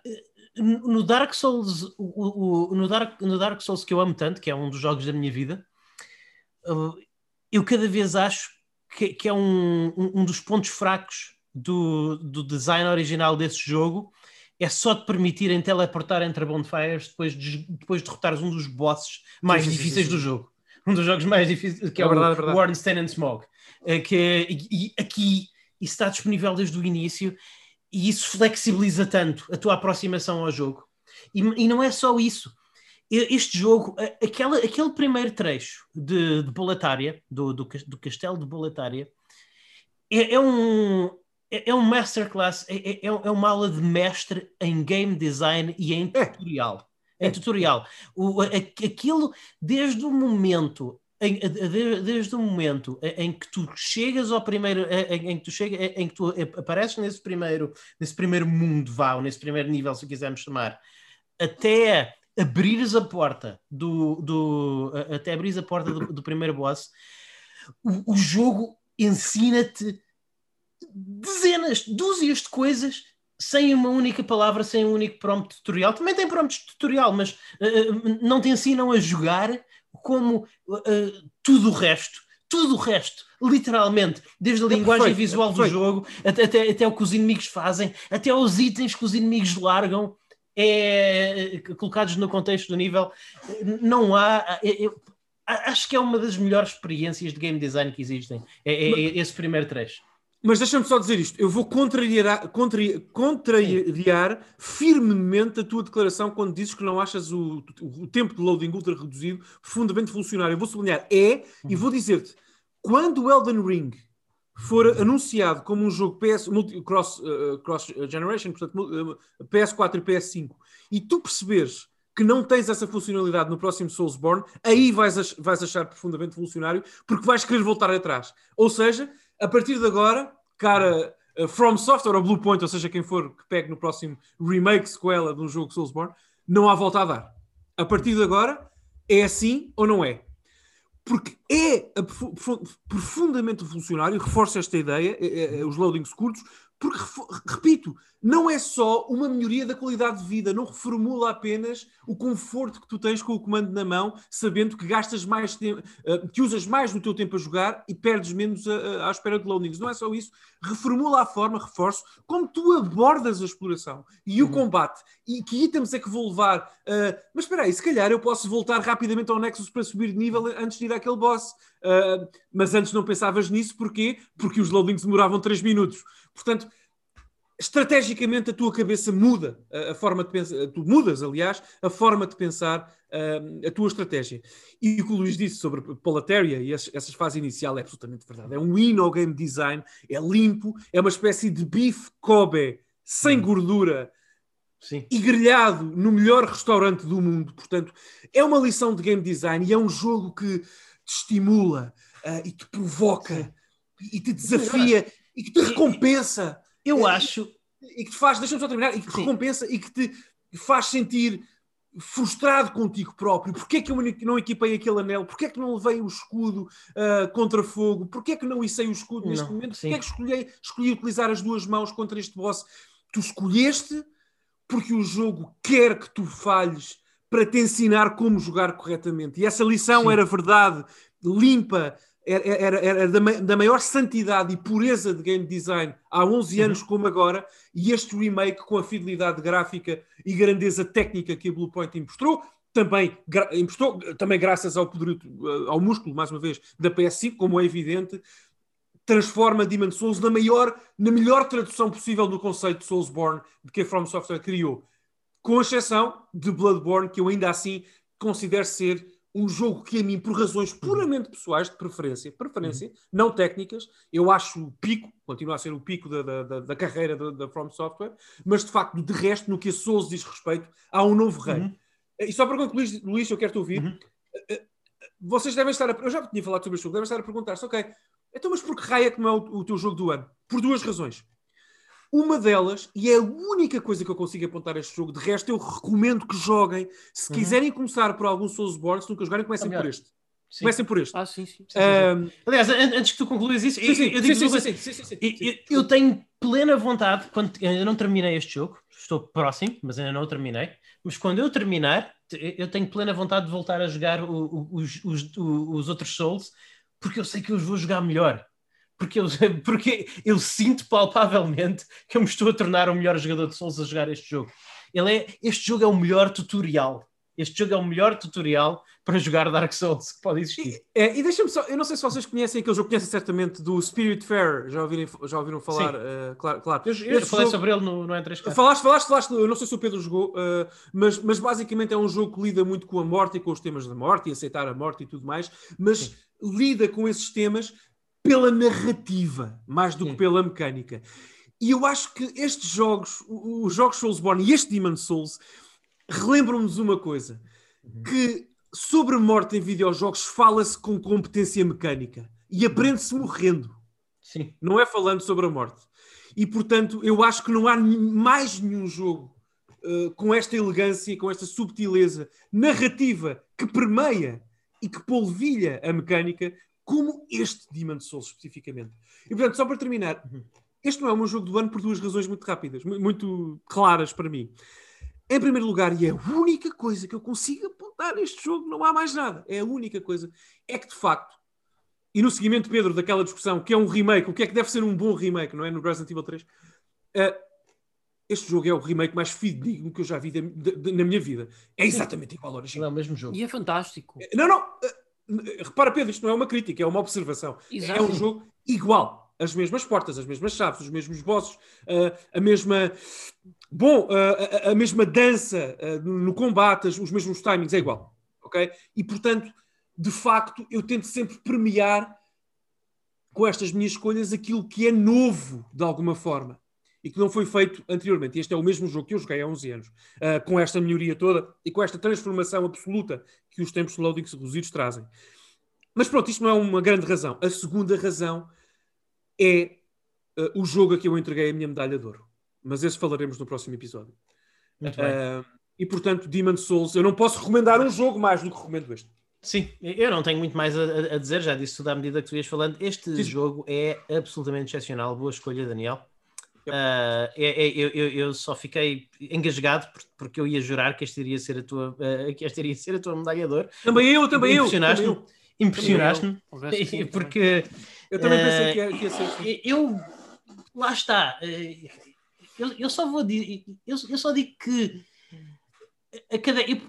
no Dark Souls, o, o- no, Dark, no Dark Souls que eu amo tanto, que é um dos jogos da minha vida, uh, eu cada vez acho que, que é um, um, dos pontos fracos do, do design original desse jogo. É só te permitirem teleportar entre bonfires depois de, depois de derrotares um dos bosses mais sim, difíceis sim, do sim. jogo. Um dos jogos mais difíceis, que é, É verdade, o verdade. Warrenstein and Smog. Eh, que é- e, e aqui isso está disponível desde o início e isso flexibiliza tanto a tua aproximação ao jogo. E, e não é só isso. Este jogo, aquela, aquele primeiro trecho de, de Boletária, do, do, do castelo de Boletária, é, é um, é, é um masterclass, é, é, é uma aula de mestre em game design e em É. tutorial. Em É. tutorial. O, aquilo, desde o momento em, desde o momento em que tu chegas ao primeiro, em, em que tu chega, em que tu apareces nesse primeiro, nesse primeiro mundo, vá, ou nesse primeiro nível, se quisermos chamar, até abrires a porta do, do até abrires a porta do, do primeiro boss, o, o jogo ensina-te dezenas, dúzias de coisas sem uma única palavra, sem um único prompt tutorial. Também tem prompt tutorial, mas uh, não te ensinam a jogar como uh, tudo o resto. Tudo o resto, literalmente, desde a linguagem perfeito, visual do jogo até, até, até o que os inimigos fazem, até os itens que os inimigos largam, é, colocados no contexto do nível, não há. é- é- acho que é uma das melhores experiências de game design que existem. É, é- é esse primeiro trecho. Mas deixa-me só dizer isto. Eu vou contrariar, contra- contrariar firmemente a tua declaração quando dizes que não achas o, o tempo de loading ultra reduzido profundamente funcionário. Eu vou sublinhar é e vou dizer-te: quando o Elden Ring for anunciado como um jogo PS, multi, cross, uh, cross generation, portanto, uh, PS4 e PS5, e tu perceberes que não tens essa funcionalidade no próximo Soulsborne, aí vais, ach vais achar profundamente revolucionário porque vais querer voltar atrás. Ou seja, a partir de agora, cara, uh, From Software ou Bluepoint, ou seja, quem for que pegue no próximo remake, sequela de um jogo Soulsborne, não há volta a dar. A partir de agora, é assim ou não é? Porque é profundamente revolucionário, reforço esta ideia, é, é, é, os loadings curtos, porque, repito, não é só uma melhoria da qualidade de vida, não reformula apenas o conforto que tu tens com o comando na mão, sabendo que gastas mais tempo, eh, que usas mais do teu tempo a jogar e perdes menos a, a, à espera de loadings. Não é só isso, reformula a forma, reforço, como tu abordas a exploração e o uhum. combate. E que itens é que vou levar? Uh, mas espera aí, se calhar eu posso voltar rapidamente ao Nexus para subir de nível antes de ir àquele boss. Uh, mas antes não pensavas nisso, porquê? Porque os loadings demoravam 3 minutos. Portanto, estrategicamente a tua cabeça muda a, forma de pensar, tu mudas, aliás, a forma de pensar uh, a tua estratégia. E o que o Luís disse sobre Polateria e essa fase inicial é absolutamente verdade. É um win ao game design, é limpo, é uma espécie de bife Kobe sem hum. gordura. Sim. e grelhado no melhor restaurante do mundo. Portanto, é uma lição de game design e é um jogo que te estimula uh, e te provoca Sim. e te desafia e que te recompensa. Eu acho. E que te faz, deixa-me só terminar, e que te Sim. recompensa e que te faz sentir frustrado contigo próprio. Porquê é que eu não equipei aquele anel? Porquê é que não levei o escudo uh, contra fogo? Porquê é que não içei o escudo neste não, momento? Sim. Porquê é que escolhi, escolhi utilizar as duas mãos contra este boss? Tu escolheste porque o jogo quer que tu falhes para te ensinar como jogar corretamente. E essa lição Sim. era verdade, limpa, era, era da, da, maior santidade e pureza de game design há 11 uhum. anos como agora, e este remake com a fidelidade gráfica e grandeza técnica que a Bluepoint impostou, também, impostou, também graças ao, poder, ao músculo, mais uma vez, da PS5, como é evidente, transforma Demon Souls na, maior, na melhor tradução possível do conceito de Soulsborne de que a From Software criou. Com exceção de Bloodborne, que eu ainda assim considero ser um jogo que a mim, por razões puramente pessoais de preferência, preferência, uhum. não técnicas, eu acho o pico, continua a ser o pico da, da, da carreira da, da, From Software, mas de facto, de resto, no que a Souls diz respeito, há um novo rei. Uhum. E só para concluir, Luís, eu quero te ouvir. Uhum. Eh, eh, vocês devem estar a... Eu já tinha falado sobre este jogo, devem estar a perguntar-se, ok, então mas por que raio é que não é o, o teu jogo do ano? Por duas razões. Uma delas, e é a única coisa que eu consigo apontar a este jogo, de resto eu recomendo que joguem. Se uhum. quiserem começar por algum Soulsborne, se nunca jogarem, comecem por este. Sim. Comecem por este. Ah, sim, sim. sim, um... Aliás, antes que tu concluas isso, eu, eu, digo sim, sim, sim, eu, eu tenho plena vontade, quando eu não terminei este jogo, estou próximo, mas ainda não o terminei, mas quando eu terminar, eu tenho plena vontade de voltar a jogar o, o, os, os, os outros Souls, porque eu sei que eu os vou jogar melhor porque eu, (laughs) porque eu sinto palpavelmente que eu me estou a tornar o melhor jogador de Souls a jogar este jogo. Ele é, este jogo é o melhor tutorial. Este jogo é o melhor tutorial para jogar Dark Souls que pode existir. E, é, e deixa-me só, eu não sei se vocês conhecem aquele jogo, conhecem certamente do Spirit Fair, já ouviram, já ouviram falar? Uh, claro, claro. Eu, eu falei jogo, sobre ele no, no N3K. Falaste, falaste, falaste, eu não sei se o Pedro jogou, uh, mas, mas basicamente é um jogo que lida muito com a morte e com os temas da morte e aceitar a morte e tudo mais, mas Sim. lida com esses temas pela narrativa, mais do Sim. que pela mecânica. E eu acho que estes jogos, os jogos Soulsborne e este Demon Souls, relembram-nos uma coisa: uhum. que sobre morte em videojogos fala-se com competência mecânica e aprende-se morrendo. Sim. Não é falando sobre a morte. E portanto, eu acho que não há mais nenhum jogo uh, com esta elegância, com esta subtileza narrativa que permeia e que polvilha a mecânica como este Demon Souls especificamente. E portanto, só para terminar, este não é um jogo do ano por duas razões muito rápidas, muito claras para mim. Em primeiro lugar, e é a única coisa que eu consigo apontar neste jogo, não há mais nada, é a única coisa, é que de facto, e no seguimento, Pedro, daquela discussão, que é um remake, o que é que deve ser um bom remake, não é? No Resident Evil 3, uh, eh, este jogo é o remake mais fidedigno que eu já vi de, de, de, na minha vida. É exatamente igual ao original. É o mesmo jogo. E é fantástico. Não, não. Uh, Repara, Pedro, isto não é uma crítica, é uma observação. Exato. É um jogo igual. As mesmas portas, as mesmas chaves, os mesmos bosses, uh, a mesma. Bom, uh, a, mesma dança uh, no combate, os mesmos timings, é igual. Ok? E portanto, de facto, eu tento sempre premiar com estas minhas escolhas aquilo que é novo de alguma forma. e que não foi feito anteriormente. Este é o mesmo jogo que eu joguei há 11 anos, uh, com esta melhoria toda e com esta transformação absoluta que os tempos de loading reduzidos trazem. Mas pronto, isto não é uma grande razão. A segunda razão é uh, o jogo a que eu entreguei a minha medalha de ouro. Mas esse falaremos no próximo episódio. Uh, e portanto, Demon Souls, eu não posso recomendar um jogo mais do que recomendo este. Sim, eu não tenho muito mais a, a dizer, já disse tudo à medida que tu ias falando. Este Sim. jogo é absolutamente excepcional. Boa escolha, Daniel. Uh, é, eu, eu, só fiquei engasgado porque eu ia jurar que este iria ser a tua, uh, que este iria ser a tua medalha de ouro. Também eu, também eu. Impressionaste-me. Impressionaste-me. Porque. Eu também pensei que que ia ser. Assim. Eu. Lá está. Eu, eu só vou dizer. Eu, eu só digo que. A cada. Eu,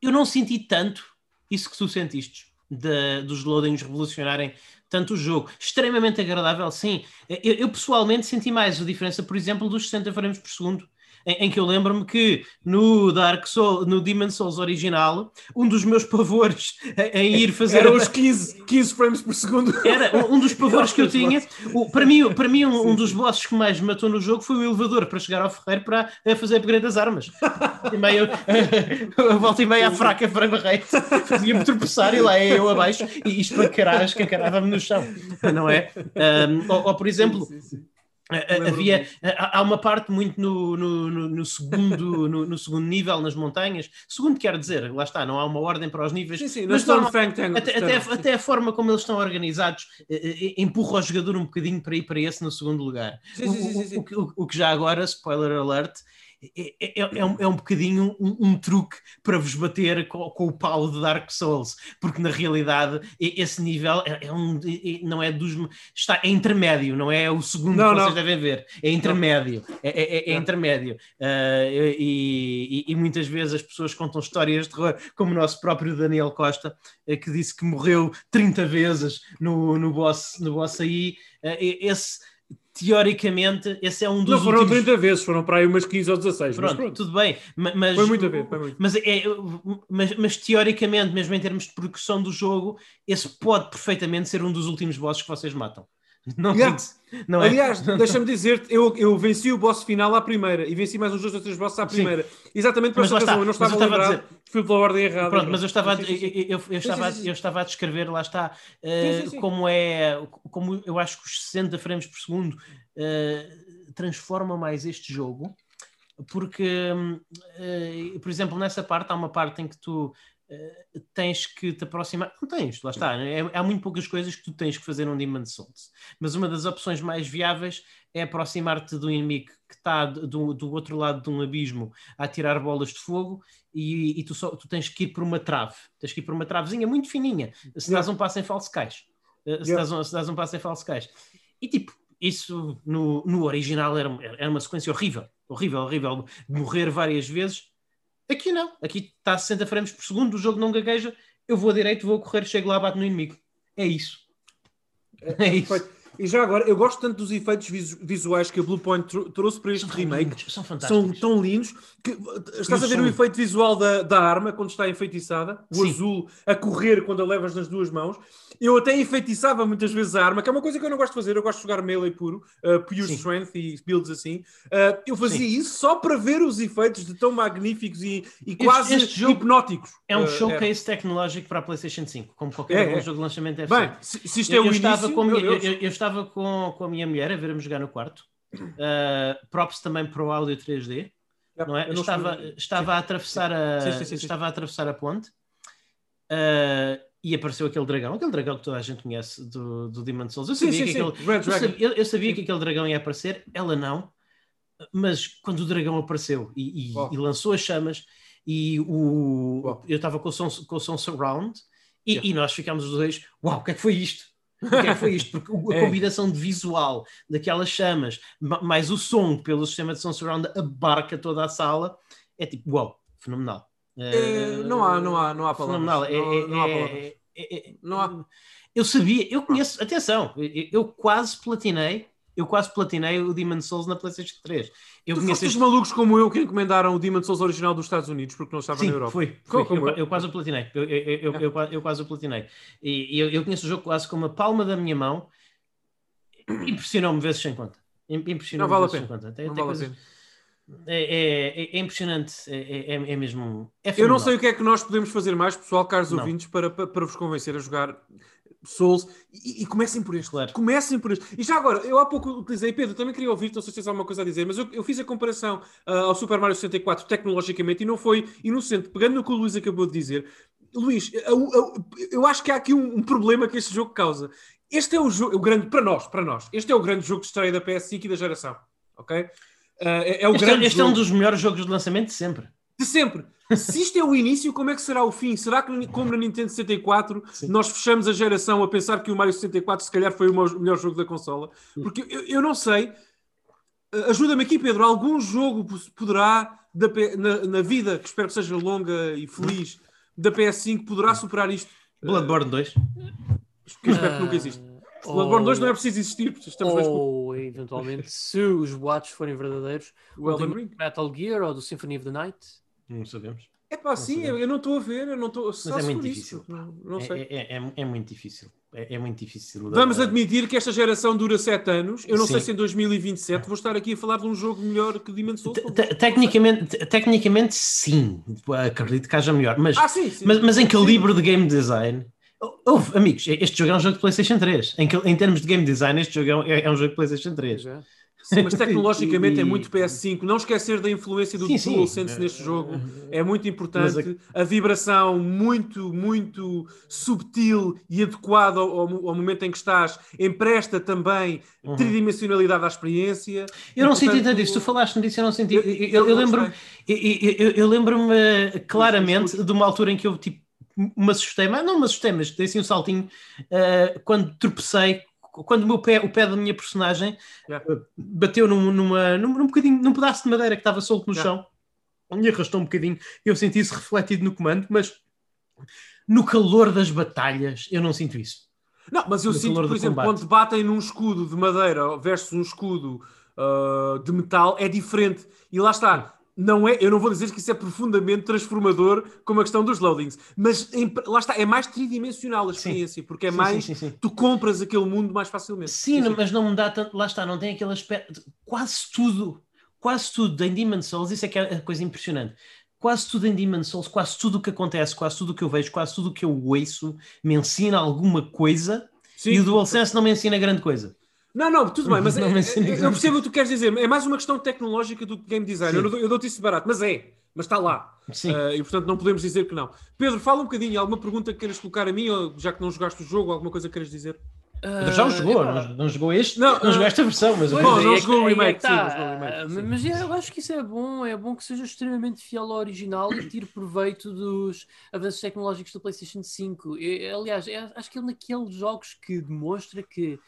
eu não senti tanto isso que tu sentiste. De, dos loadings revolucionarem tanto o jogo. Extremamente agradável, sim. Eu, eu, pessoalmente senti mais a diferença, por exemplo, dos 60 frames por segundo em, em que eu lembro-me que no Dark Souls, no Demon Souls original, um dos meus (laughs) pavores em ir fazer. Era os 15, 15 frames por segundo. Era um dos (laughs) pavores que eu tinha. O, para mim, para mim um, um, dos bosses que mais me matou no jogo foi o elevador para chegar ao ferreiro para fazer upgrade das armas. E meio, a volta e meia (laughs) à fraca frame rate fazia-me tropeçar e lá é eu abaixo e espancarava, escancarava-me no chão, não é? Um, ou, ou, por exemplo. Sim, sim, sim. Havia, há uma parte muito no, no, no, no segundo, (laughs) no, no, segundo nível, nas montanhas. Segundo quer dizer, lá está, não há uma ordem para os níveis. Sim, sim, mas até, até, até, a forma como eles estão organizados eh, eh, empurra o jogador um bocadinho para ir para esse no segundo lugar. Sim, sim, o, o, o, o, que já agora, spoiler alert, é, é, é, é, um, é um bocadinho um, um, truque para vos bater com, com, o pau de Dark Souls, porque na realidade esse nível é, é um, não é dos. Está, é intermédio, não é o segundo não, que vocês devem ver, é intermédio. É, é intermédio. Uh, e, e, e, muitas vezes as pessoas contam histórias de terror, como o nosso próprio Daniel Costa, uh, que disse que morreu 30 vezes no, no, boss, no boss aí. Uh, esse teoricamente, esse é um dos. Não foram últimos... 30 vezes, foram para aí umas 15 ou 16. Pronto, pronto. tudo bem. Mas, foi muito a ver, foi muito. Mas, é, mas, mas, teoricamente, mesmo em termos de progressão do jogo, esse pode perfeitamente ser um dos últimos bosses que vocês matam. Não, yeah. não é? Aliás, (laughs) deixa-me dizer-te, eu, eu venci o boss final à primeira e venci mais uns dois ou três bosses à primeira. Sim. Exatamente por essa razão, eu não estava, estava a lembrar, fui pela ordem errada. Pronto, mas eu estava, a, eu, eu, eu estava, eu estava a descrever, lá está, uh, como é, como eu acho que os 60 frames por segundo uh, transforma mais este jogo, porque, uh, por exemplo, nessa parte há uma parte em que tu Uh, tens que te aproximar. Não tens, lá está. É, há muito poucas coisas que tu tens que fazer num Demon Souls. Mas uma das opções mais viáveis é aproximar-te do inimigo que está do, do outro lado de um abismo a tirar bolas de fogo e, e tu, só, tu tens que ir por uma trave. Tens que ir por uma travezinha muito fininha. Se dás um passo em falso cais. Uh, se, yeah. dás um, se dás um passo em falso cais. E tipo, isso no, no original era, era uma sequência horrível. Horrível, horrível. De morrer várias vezes Aqui não, aqui está a 60 frames por segundo, o jogo não gagueja, eu vou a direito, vou a correr, chego lá, bato no inimigo. É isso. É, (laughs) é isso. E já agora, eu gosto tanto dos efeitos visuais que a Bluepoint trouxe para este são remake. Lindos, são fantásticos. São tão lindos. Que, estás a ver o efeito visual da, da arma quando está enfeitiçada? O Sim. azul a correr quando a levas nas duas mãos. Eu até enfeitiçava muitas vezes a arma, que é uma coisa que eu não gosto de fazer. Eu gosto de jogar melee puro, uh, pure Sim. strength e builds assim. Uh, eu fazia Sim. isso só para ver os efeitos de tão magníficos e, e quase este jogo hipnóticos. É um uh, showcase é. tecnológico para a PlayStation 5, como qualquer é, é. jogo de lançamento deve Bem, se, se isto é eu, o eu início, estava com eu, eu, eu, estava com, com a minha mulher a ver-me jogar no quarto. Uh, props também para o áudio 3D. não é? estava, estava a atravessar a, sim, sim, sim, estava a atravessar a ponte. Uh, e apareceu aquele dragão, aquele dragão que toda a gente conhece do, do Demon Souls. Eu sabia, sim, sim, que, aquele, eu sabia, eu sabia que aquele dragão ia aparecer, ela não, mas quando o dragão apareceu e, e, e lançou as chamas, e o, eu estava com, o som, com o som surround, e, yeah. e nós ficámos os dois, uau, o que é que foi isto? O que é que foi isto? Porque a (laughs) é. combinação de visual daquelas chamas, mais o som pelo sistema de som surround abarca toda a sala, é tipo, uau, fenomenal. É, não há, não há, não há palavras. Não, é, não, não há é, palavras. É, não há. Eu sabia, eu conheço, atenção, eu quase platinei, eu quase platinei o Demon Souls na PlayStation 3. Eu tu conheço este... malucos como eu que encomendaram o Demon Souls original dos Estados Unidos porque não estava Sim, na Europa. Foi, foi. Eu, eu, eu, quase o platinei. Eu, eu, eu, eu, quase o platinei. E eu, eu conheço o jogo quase com uma palma da minha mão. Impressionou-me vezes sem conta. Impressionante. Não vale a pena. Tem, Não tem vale a coisas- pena. É, é- é impressionante. É, é- é mesmo. É Eu não sei o que é que nós podemos fazer mais, pessoal, caros Não. ouvintes, para, para, para vos convencer a jogar Souls. E, e comecem por este. Claro. Comecem por este. E já agora, eu há pouco utilizei, Pedro, também queria ouvir, não sei se tens alguma coisa a dizer, mas eu, eu fiz a comparação ah, ao Super Mario 64 tecnologicamente e não foi inocente. Pegando no que o Luís acabou de dizer, Luís, eu, eu- eu acho que há aqui um, um problema que este jogo causa. Este é o jogo, o grande, para nós, para nós, este é o grande jogo de estreia da PS5 e da geração. Ok? Ah, é, é o Este, é, grande este é um jogo dos melhores jogos de lançamento de sempre. de sempre. Se isto é o início, como é que será o fim? Será que, como na Nintendo 64, Sim. nós fechamos a geração a pensar que o Mario 64 se calhar foi o melhor jogo da consola? Porque eu, eu não sei. Uh, Ajuda-me aqui, Pedro. Algum jogo poderá, da na, na vida, que espero que seja longa e feliz, da PS5, poderá superar isto? Bloodborne 2. Que eu espero que nunca exista. Ah, Bloodborne 2 não é ou- preciso existir, porque estamos dois com Ou, eventualmente, se os boatos forem verdadeiros, o Elden do Ring. Metal Gear ou do Symphony of the Night. Não sabemos. É pá, sim, eu, eu não estou a ver, eu não estou. Só é muito difícil. isso. Não, não É- sei. É, é- é muito difícil. É, é muito difícil. Vamos admitir que esta geração dura 7 anos. Eu não sei Sim. se em 2027 vou estar aqui a falar de um jogo melhor que Souls. te- Tecnicamente, te- tecnicamente, sim. Acredito que haja melhor. Mas, Ah, sim, sim. mas, mas em Sim. calibre de game design. Houve, amigos, este jogo é um jogo de PlayStation 3. Em, que- em termos de game design, este jogo é um, é um jogo de PlayStation 3. Já. Sim, mas tecnologicamente é muito PS5. Não esquecer da influência do Sim, sim. DualSense neste jogo. É muito importante. A vibração muito, muito subtil e adequada ao, ao- momento em que estás empresta também Uhum. tridimensionalidade à experiência. Eu não E, senti portanto, tanto isso, tu falaste-me disso, eu não senti. Eu- Eu, eu não lembro-me eu, eu- eu lembro-me eh, claramente de uma altura em que eu tipo, me assustei, mas não me assustei, mas dei assim um saltinho eh, quando tropecei, quando o meu pé, o pé da minha personagem Yeah. eh, bateu num, numa, num, num bocadinho, num pedaço de madeira que estava solto no Yeah. chão e arrastou um bocadinho. Eu senti isso refletido no comando, mas no calor das batalhas eu não sinto isso. Não, mas eu No sinto, por exemplo, combate. quando batem num escudo de madeira versus um escudo ah, de metal, é diferente. E lá está. Não é, eu não vou dizer que isso é profundamente transformador como a questão dos loadings, mas em- lá está, é mais tridimensional a experiência, porque é Sim, mais. sim, sim, sim. Tu compras aquele mundo mais facilmente. Sim, não- mas não me dá tanto. Lá está, não tem aquele aspecto. Quase tudo, quase tudo em Demon Souls, isso é que é a coisa impressionante. Quase tudo em Demon Souls, quase tudo o que acontece, quase tudo o que eu vejo, quase tudo o que eu ouço me ensina alguma coisa Sim. e o DualSense não me ensina grande coisa. Não, não, tudo bem, mas Não é- me é- ensina eu percebo o que tu queres dizer. É mais uma questão tecnológica do que game design. Sim. Eu, dou-te isso barato, mas é. Mas está lá. Sim. Ah, e portanto não podemos dizer que não. Pedro, fala um bocadinho. Alguma pergunta que queiras colocar a mim, ou já que não jogaste o jogo, alguma coisa que queiras dizer? já o Ah, jogou, não, não jogou este, Não, não, jogou ah, esta versão, mas Bom, não é jogou o é remake, sim, não jogou o remake, sim. Mas é, eu acho que isso é bom, é bom que seja extremamente fiel ao original e tire proveito dos avanços tecnológicos do PlayStation 5. Eu, aliás, é- acho que é um daqueles jogos que demonstra que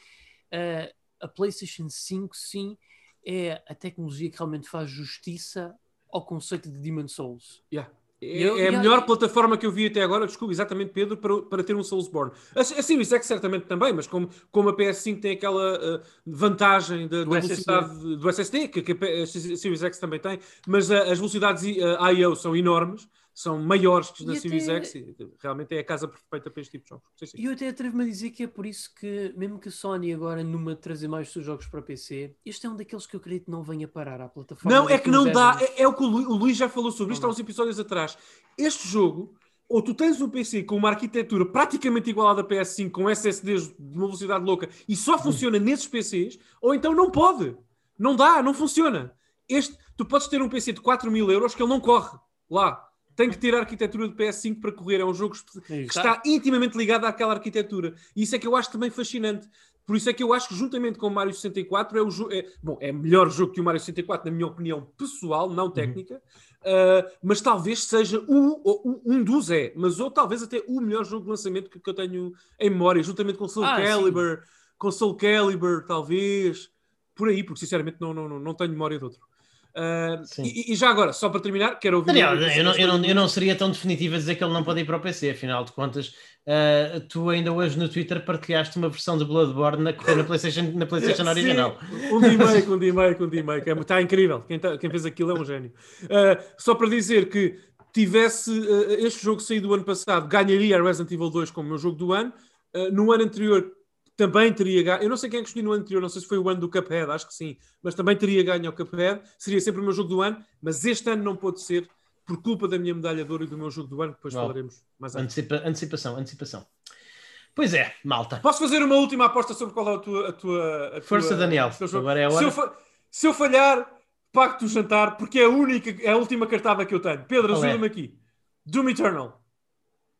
eh, a PlayStation 5, sim, é a tecnologia que realmente faz justiça ao conceito de Demon Souls. Yeah. É, Eu- é a melhor eu- plataforma que eu vi até agora, desculpe, exatamente, Pedro, para, para ter um Soulsborne. A, a Series X certamente também, mas como, como a PS5 tem aquela uh, vantagem da, Do da SSD. velocidade do SSD, que, que a Series X também tem, mas uh, as velocidades uh, I.O. são enormes, são maiores que na até- Series X, e realmente é a casa perfeita para este tipo de jogos. Sim, sim. E eu até atrevo-me a dizer que é por isso que, mesmo que a Sony agora numa de trazer mais os seus jogos para PC, este é um daqueles que eu acredito que não venha parar à plataforma. Não, é que não 10 dá. É, é o que o Lu- o Luís já falou sobre isto há Não uns episódios atrás. Este jogo, ou tu tens um PC com uma arquitetura praticamente igual à da PS5, com SSDs de uma velocidade louca, e só funciona nesses PCs, ou então não pode. Não dá, não funciona. Este, tu podes ter um PC de 4 mil euros que ele não corre lá. Tem que ter a arquitetura de PS5 para correr. É um jogo que está. intimamente ligado àquela arquitetura. E isso é que eu acho também fascinante. Por isso é que eu acho que, juntamente com o Mario 64, é o jogo. É, bom, é melhor jogo que o Mario 64, na minha opinião pessoal, não técnica. Uh, mas talvez seja o, o- um dos é, mas ou talvez até o melhor jogo de lançamento que, que eu tenho em memória, juntamente com Soul Ah, sim. Calibur, com Soul Calibur, talvez, por aí, porque sinceramente não, não, não, não tenho memória de outro. Uh, e, e já agora, só para terminar, quero ouvir. Daniel, eu não, eu, não, eu não seria tão definitivo a dizer que ele não pode ir para o PC, afinal de contas, ah, tu ainda hoje no Twitter partilhaste uma versão de Bloodborne na, na PlayStation, na PlayStation (laughs) Sim, original. Um dia e meio, um dia e meio, um dia e meio. que é- Está incrível. Quem, tá- quem fez aquilo é um gênio. Uh, só para dizer que tivesse uh, este jogo saído o ano passado, ganharia a Resident Evil 2 como meu jogo do ano. Uh, no ano anterior também teria ganho. Eu não sei quem é que escolhi no ano anterior, não sei se foi o ano do Cuphead, acho que sim, mas também teria ganho ao Cuphead. Seria sempre o meu jogo do ano, mas este ano não pôde ser por culpa da minha medalha de ouro e do meu jogo do ano, depois Uau. falaremos mais. Antecipa- antecipação, antecipação. Pois é, malta. Posso fazer uma última aposta sobre qual é a tua. A tua, a Força, tua- Daniel. Agora é a Se hora. eu, fa- se eu falhar, pago-te o jantar, porque é a única, é a última cartada que eu tenho. Pedro, é? ajuda-me aqui. Doom Eternal.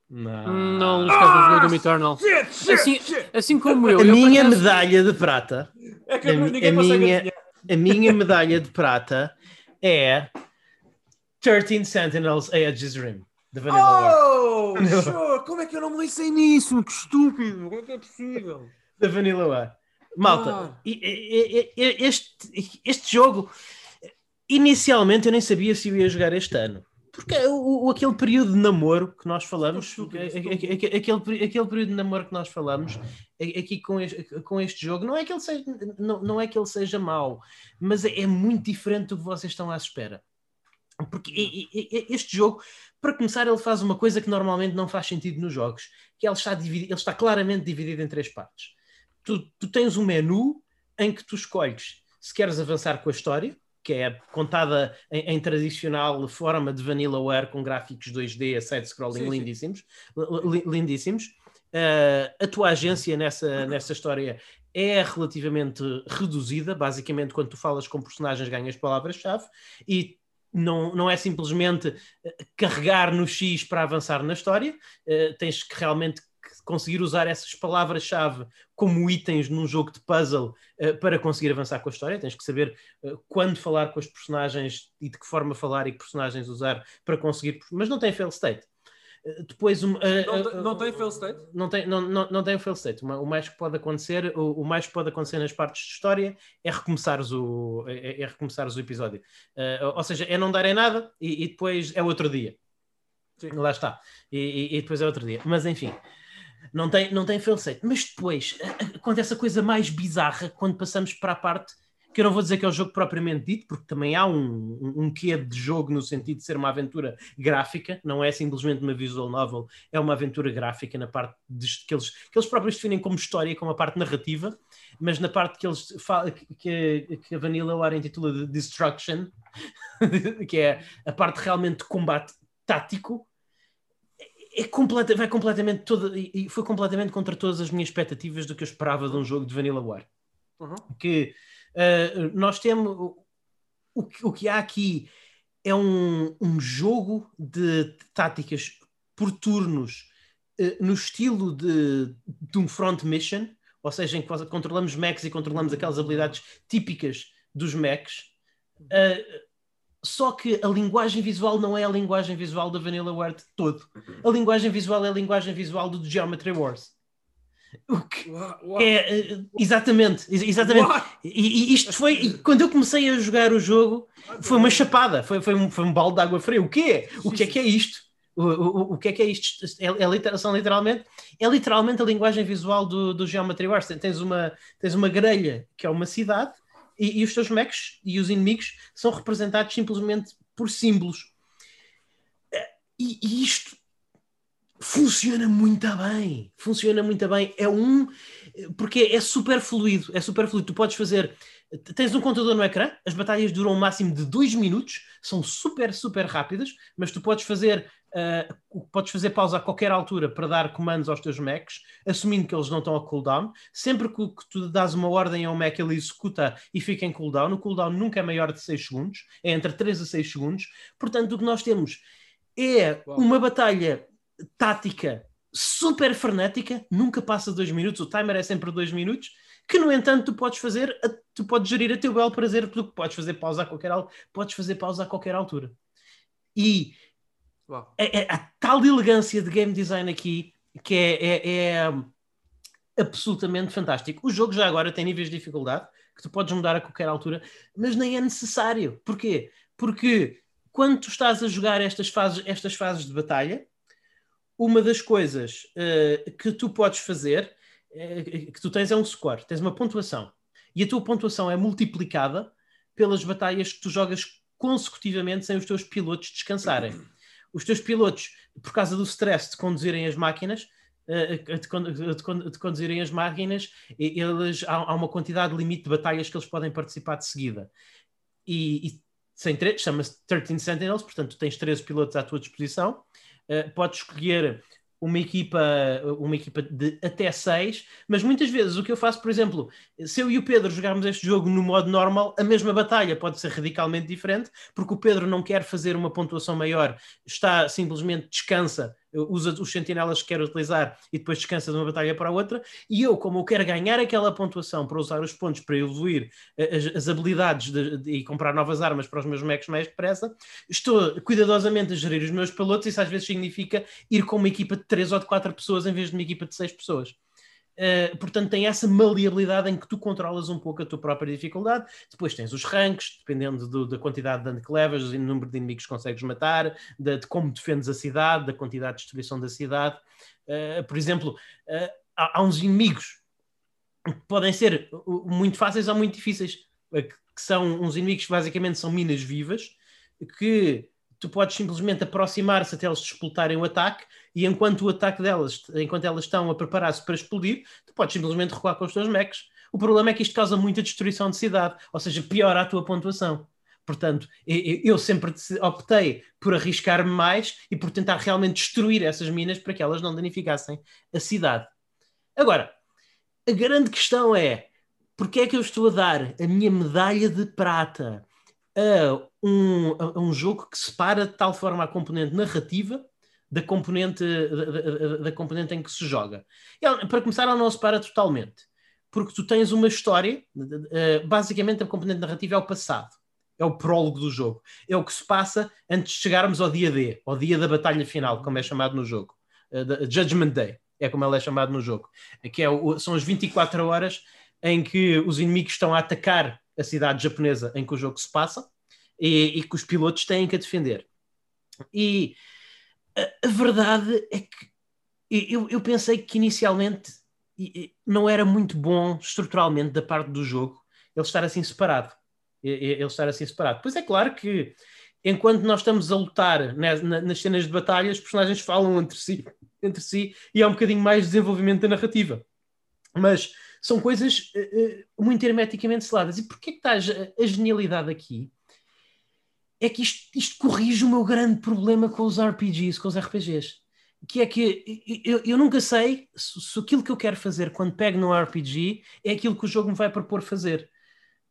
Não. Não, não esquece o jogo do Eternal. Shit, shit, Assim, shit. assim como eu. A eu minha acaso- medalha de prata, É que a- ninguém a minha- a minha medalha de prata é 13 Sentinels Aegis Rim, de Vanilla. Oh, sure. (laughs) Como é que eu não me pensei nisso? Que estúpido. Como é que é possível? Da Vanilla Ware. Malta, Ah. este, este jogo, inicialmente eu nem sabia se eu ia jogar este ano. Porque o, o- aquele período de namoro que nós falamos, a- a- aquele, aquele período de namoro que nós falamos aqui com este, com este jogo, não é que ele seja, não, não é que ele seja mau, mas é, é muito diferente do que vocês estão à espera. Porque este jogo, para começar, ele faz uma coisa que normalmente não faz sentido nos jogos, que ele está, dividido, ele está claramente dividido em três partes. Tu, tu tens um menu em que tu escolhes se queres avançar com a história, que é contada em, em tradicional forma de Vanillaware com gráficos 2D, side-scrolling Sim, sim. lindíssimos, li- lindíssimos. Uh, a tua agência nessa, nessa história é relativamente reduzida, basicamente quando tu falas com personagens ganhas palavras-chave e não, não é simplesmente eh, carregar no X para avançar na história, eh, tens que realmente conseguir usar essas palavras-chave como itens num jogo de puzzle eh, para conseguir avançar com a história. Tens que saber eh, quando falar com os personagens e de que forma falar e que personagens usar para conseguir. Mas não tem fail state. Eh, Depois, um, Não, tem- não tem fail state? não tem, não, não, não tem fail state. O ma- O mais que pode acontecer, o, o mais que pode acontecer nas partes de história é recomeçares o, é, é recomeçares o episódio. Ou seja, é não darem nada e, e depois é outro dia. Sim. Lá está. E, e- e depois é outro dia. Mas enfim, não tem, não tem fail state. Mas depois eh, eh, acontece a coisa mais bizarra quando passamos para a parte que eu não vou dizer que é o jogo propriamente dito, porque também há um, um, um quê de jogo no sentido de ser uma aventura gráfica, não é simplesmente uma visual novel, é uma aventura gráfica na parte de, que, eles, que eles próprios definem como história, como a parte narrativa, mas na parte que eles que, que a Vanilla Ware intitula de Destruction, (laughs) que é a parte realmente de combate tático, é completa, vai completamente toda, e foi completamente contra todas as minhas expectativas do que eu esperava de um jogo de Vanilla Ware Uhum. que uh, nós temos o, que- o que há aqui é um, um jogo de táticas por turnos uh, no estilo de, de um front mission, ou seja, em que controlamos mechs e controlamos aquelas habilidades típicas dos mechs. Uh, só que a linguagem visual não é a linguagem visual da Vanilla Ware de todo. A linguagem visual é a linguagem visual do Geometry Wars. O que Uau, uau. é, eh, exatamente, ex- exatamente. E, isto foi, quando eu comecei a jogar o jogo, foi uma chapada, foi, foi, um, foi um balde de água fria. O quê? O que é que é isto? O, o, o que é que é isto? É, é são literalmente, é literalmente a linguagem visual do, do Geometry Wars. Tens uma, tens uma grelha que é uma cidade e, e os teus mechs e os inimigos são representados simplesmente por símbolos. Eh, E, e isto funciona muito bem. Funciona muito bem. É um. Porque é super fluido. É super fluido. Tu podes fazer. Tens um contador no ecrã, as batalhas duram um máximo de 2 minutos, são super, super rápidas, mas tu podes fazer, uh, podes fazer pausa a qualquer altura para dar comandos aos teus Macs, assumindo que eles não estão a cooldown. Sempre que, que tu dás uma ordem ao Mac, ele executa e fica em cooldown. O cooldown nunca é maior de 6 segundos, é entre 3 a 6 segundos. Portanto, o que nós temos é uma batalha tática super frenética, nunca passa dois minutos, o timer é sempre dois minutos, que no entanto tu podes fazer, a- tu podes gerir a teu bel prazer, porque podes fazer pausa a qualquer al- podes fazer pausa a qualquer altura. E Uau. é, é a tal elegância de game design aqui que é, é- é, absolutamente fantástico. O jogo já agora tem níveis de dificuldade que tu podes mudar a qualquer altura, mas nem é necessário. Porquê? Porque quando tu estás a jogar estas fases, estas fases de batalha, uma das coisas eh, que tu podes fazer, eh, que tu tens é um score, tens uma pontuação. E a tua pontuação é multiplicada pelas batalhas que tu jogas consecutivamente sem os teus pilotos descansarem. Os teus pilotos, por causa do stress de conduzirem as máquinas, uh, de, conduzirem as máquinas, eles, há, uma quantidade limite de batalhas que eles podem participar de seguida. E, e chama-se 13 Sentinels, portanto, tens 13 pilotos à tua disposição. Uh, podes escolher uma equipa, uma equipa de até seis, mas muitas vezes o que eu faço, por exemplo, se eu e o Pedro jogarmos este jogo no modo normal, a mesma batalha pode ser radicalmente diferente, porque o Pedro não quer fazer uma pontuação maior, está simplesmente descansa usa os sentinelas que quer utilizar e depois descansa de uma batalha para a outra. E eu, como eu quero ganhar aquela pontuação para usar os pontos para evoluir eh, as, as habilidades de, de, e comprar novas armas para os meus mechs mais depressa, estou cuidadosamente a gerir os meus pilotos. Isso às vezes significa ir com uma equipa de 3 ou de 4 pessoas em vez de uma equipa de 6 pessoas. Uh, portanto, tem essa maleabilidade em que tu controlas um pouco a tua própria dificuldade. Depois tens os ranks, dependendo do, da quantidade de dano que levas, do número de inimigos que consegues matar, de, de, como defendes a cidade, da quantidade de destruição da cidade. Uh, por exemplo, uh, há, há, uns inimigos que podem ser muito fáceis ou muito difíceis, que são uns inimigos que basicamente são minas vivas, que tu podes simplesmente aproximar-se até eles disputarem o ataque e enquanto o ataque delas, enquanto elas estão a preparar-se para explodir, tu podes simplesmente recuar com os teus mechs. O problema é que isto causa muita destruição de cidade, ou seja, piora a tua pontuação. Portanto, eu sempre optei por arriscar-me mais e por tentar realmente destruir essas minas para que elas não danificassem a cidade. Agora, a grande questão é: porque é que eu estou a dar a minha medalha de prata a um, a um jogo que separa de tal forma a componente narrativa da componente, da, da, da, componente em que se joga. para começar, ela não se separa totalmente, porque tu tens uma história, basicamente a componente narrativa é o passado, é o prólogo do jogo, é o que se passa antes de chegarmos ao dia D, ao dia da batalha final, como é chamado no jogo, Judgment Day, é como ela é chamado no jogo, que é são as 24 horas em que os inimigos estão a atacar a cidade japonesa em que o jogo se passa e, e que os pilotos têm que a defender. E a, verdade é que eu, eu pensei que inicialmente não era muito bom estruturalmente da parte do jogo ele estar assim separado. Ele estar assim separado. Pois é claro que enquanto nós estamos a lutar nas, nas cenas de batalha, os personagens falam entre si, (laughs) entre si e há um bocadinho mais de desenvolvimento da narrativa. Mas são coisas uh, muito hermeticamente seladas. E porquê que está a genialidade aqui? É que isto, isto, corrige o meu grande problema com os RPGs, com os RPGs. Que é que eu, eu nunca sei se, se, aquilo que eu quero fazer quando pego no RPG é aquilo que o jogo me vai propor fazer.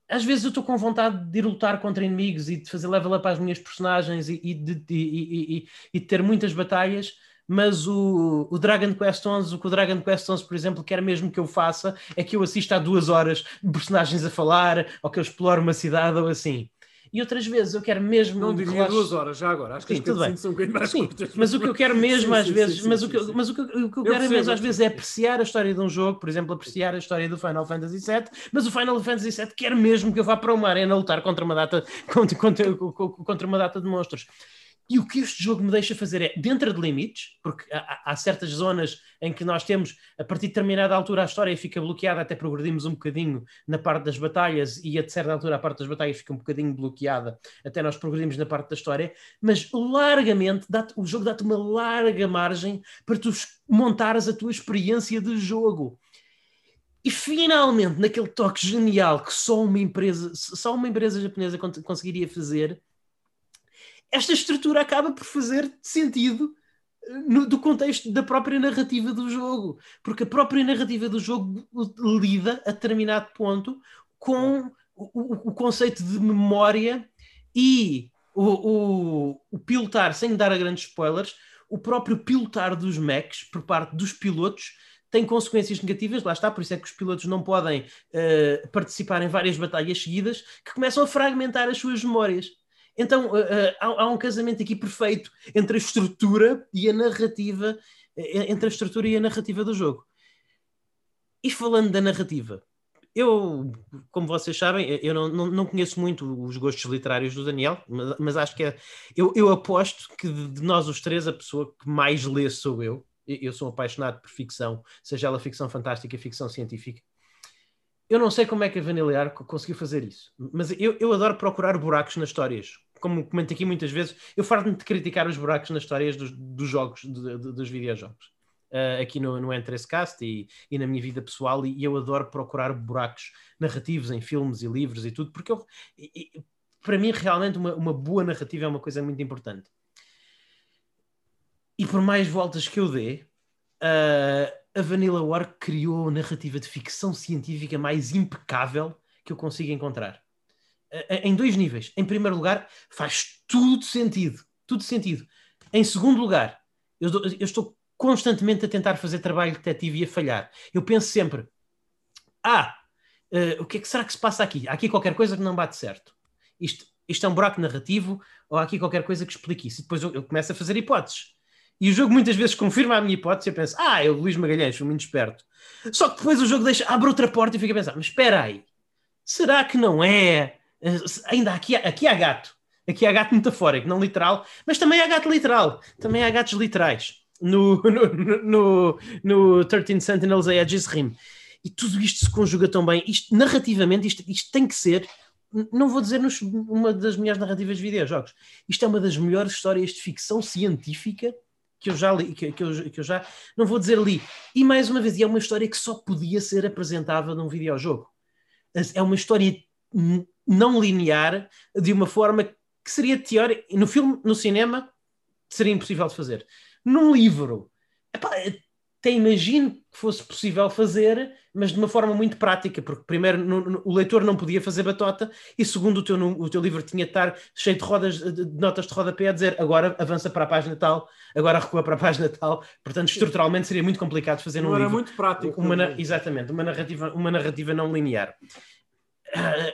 Às vezes eu estou com vontade de ir lutar contra inimigos e de fazer level up às minhas personagens e, e, de, e, e de ter muitas batalhas, mas o, o Dragon Quest 11, o que o Dragon Quest 11, por exemplo, quer mesmo que eu faça é que eu assista a duas horas de personagens a falar, ou que eu explore uma cidade ou assim. E outras vezes eu quero mesmo. Não diria relax... duas horas, já agora. Acho que sim, tudo bem. são um bocadinho mais sim, curtas. Mas o que eu quero (laughs) mesmo sim, às sim, vezes. mas o que, mas o que, o que eu, eu quero mesmo às vezes é apreciar a história de um jogo, por exemplo, apreciar a história do Final Fantasy VII, mas o Final Fantasy VII quer mesmo que eu vá para uma arena lutar contra uma data, (laughs) contra, contra, contra uma data de monstros. E o que este jogo me deixa fazer é, dentro de limites, porque há, há, certas zonas em que nós temos, a partir de determinada altura, a história fica bloqueada, até progredimos um bocadinho na parte das batalhas, e a certa altura a parte das batalhas fica um bocadinho bloqueada, até nós progredimos na parte da história, mas largamente, o jogo dá-te uma larga margem para tu montares a tua experiência de jogo. E finalmente, naquele toque genial que só uma empresa, só uma empresa japonesa conseguiria fazer, esta estrutura acaba por fazer sentido eh, no, do contexto da própria narrativa do jogo, porque a própria narrativa do jogo lida a determinado ponto com o, o conceito de memória e o, o, o, pilotar, sem dar a grandes spoilers, o próprio pilotar dos mechs por parte dos pilotos tem consequências negativas, lá está, por isso é que os pilotos não podem uh, participar em várias batalhas seguidas que começam a fragmentar as suas memórias. Então uh, há, há, um casamento aqui perfeito entre a estrutura e a narrativa, eh, entre a estrutura e a narrativa do jogo. E falando da narrativa, eu, como vocês sabem, eu não, não, não, conheço muito os gostos literários do Daniel, mas, mas acho que é. Eu, eu aposto que de nós os três, a pessoa que mais lê sou eu. Eu sou apaixonado por ficção, seja ela ficção fantástica, ficção científica. Eu não sei como é que a Vanilla conseguiu fazer isso, mas eu, eu adoro procurar buracos nas histórias como comento aqui muitas vezes, eu farto-me de criticar os buracos nas histórias dos, dos jogos, de, de, dos videojogos. uh, aqui no, no N3Cast e, e na minha vida pessoal, e, eu adoro procurar buracos narrativos em filmes e livros e tudo, porque eu, e, para mim realmente uma, uma boa narrativa é uma coisa muito importante. E por mais voltas que eu dê, uh, a Vanilla War criou a narrativa de ficção científica mais impecável que eu consigo encontrar. Uh, em dois níveis. Em primeiro lugar, faz tudo sentido. Tudo sentido. Em segundo lugar, eu, eu estou constantemente a tentar fazer trabalho detetive e a falhar. Eu penso sempre: ah, uh, o que é que será que se passa aqui? Há aqui qualquer coisa que não bate certo. Isto, isto é um buraco narrativo ou há aqui qualquer coisa que explique isso? E depois eu, eu começo a fazer hipóteses. E o jogo muitas vezes confirma a minha hipótese eu penso, ah, eu, Luís Magalhães, sou muito esperto. Só que depois o jogo deixa, abre outra porta e fica a pensar, mas espera aí, será que não é? Ainda aqui, aqui há gato. Aqui há gato metafórico, não literal, mas também há gato literal. Também há gatos literais no, no, no, no 13 Sentinels a Edges Rim. E tudo isto se conjuga tão bem. Isto, narrativamente, isto, isto tem que ser não vou dizer nos, uma das melhores narrativas de videojogos. Isto é uma das melhores histórias de ficção científica que eu já li, que, que, eu, que eu já não vou dizer li. E mais uma vez, é uma história que só podia ser apresentada num videojogo. É uma história não linear de uma forma que seria teórica. No filme, no cinema, seria impossível de fazer. Num livro, epá, até imagino que fosse possível fazer, mas de uma forma muito prática, porque primeiro no, no, o leitor não podia fazer batota e segundo o teu, o teu livro tinha de estar cheio de rodas de notas de rodapé a dizer agora avança para a página tal, agora recua para a página tal, portanto estruturalmente seria muito complicado fazer não um era livro. muito prático. Uma, exatamente, uma narrativa, uma narrativa não linear.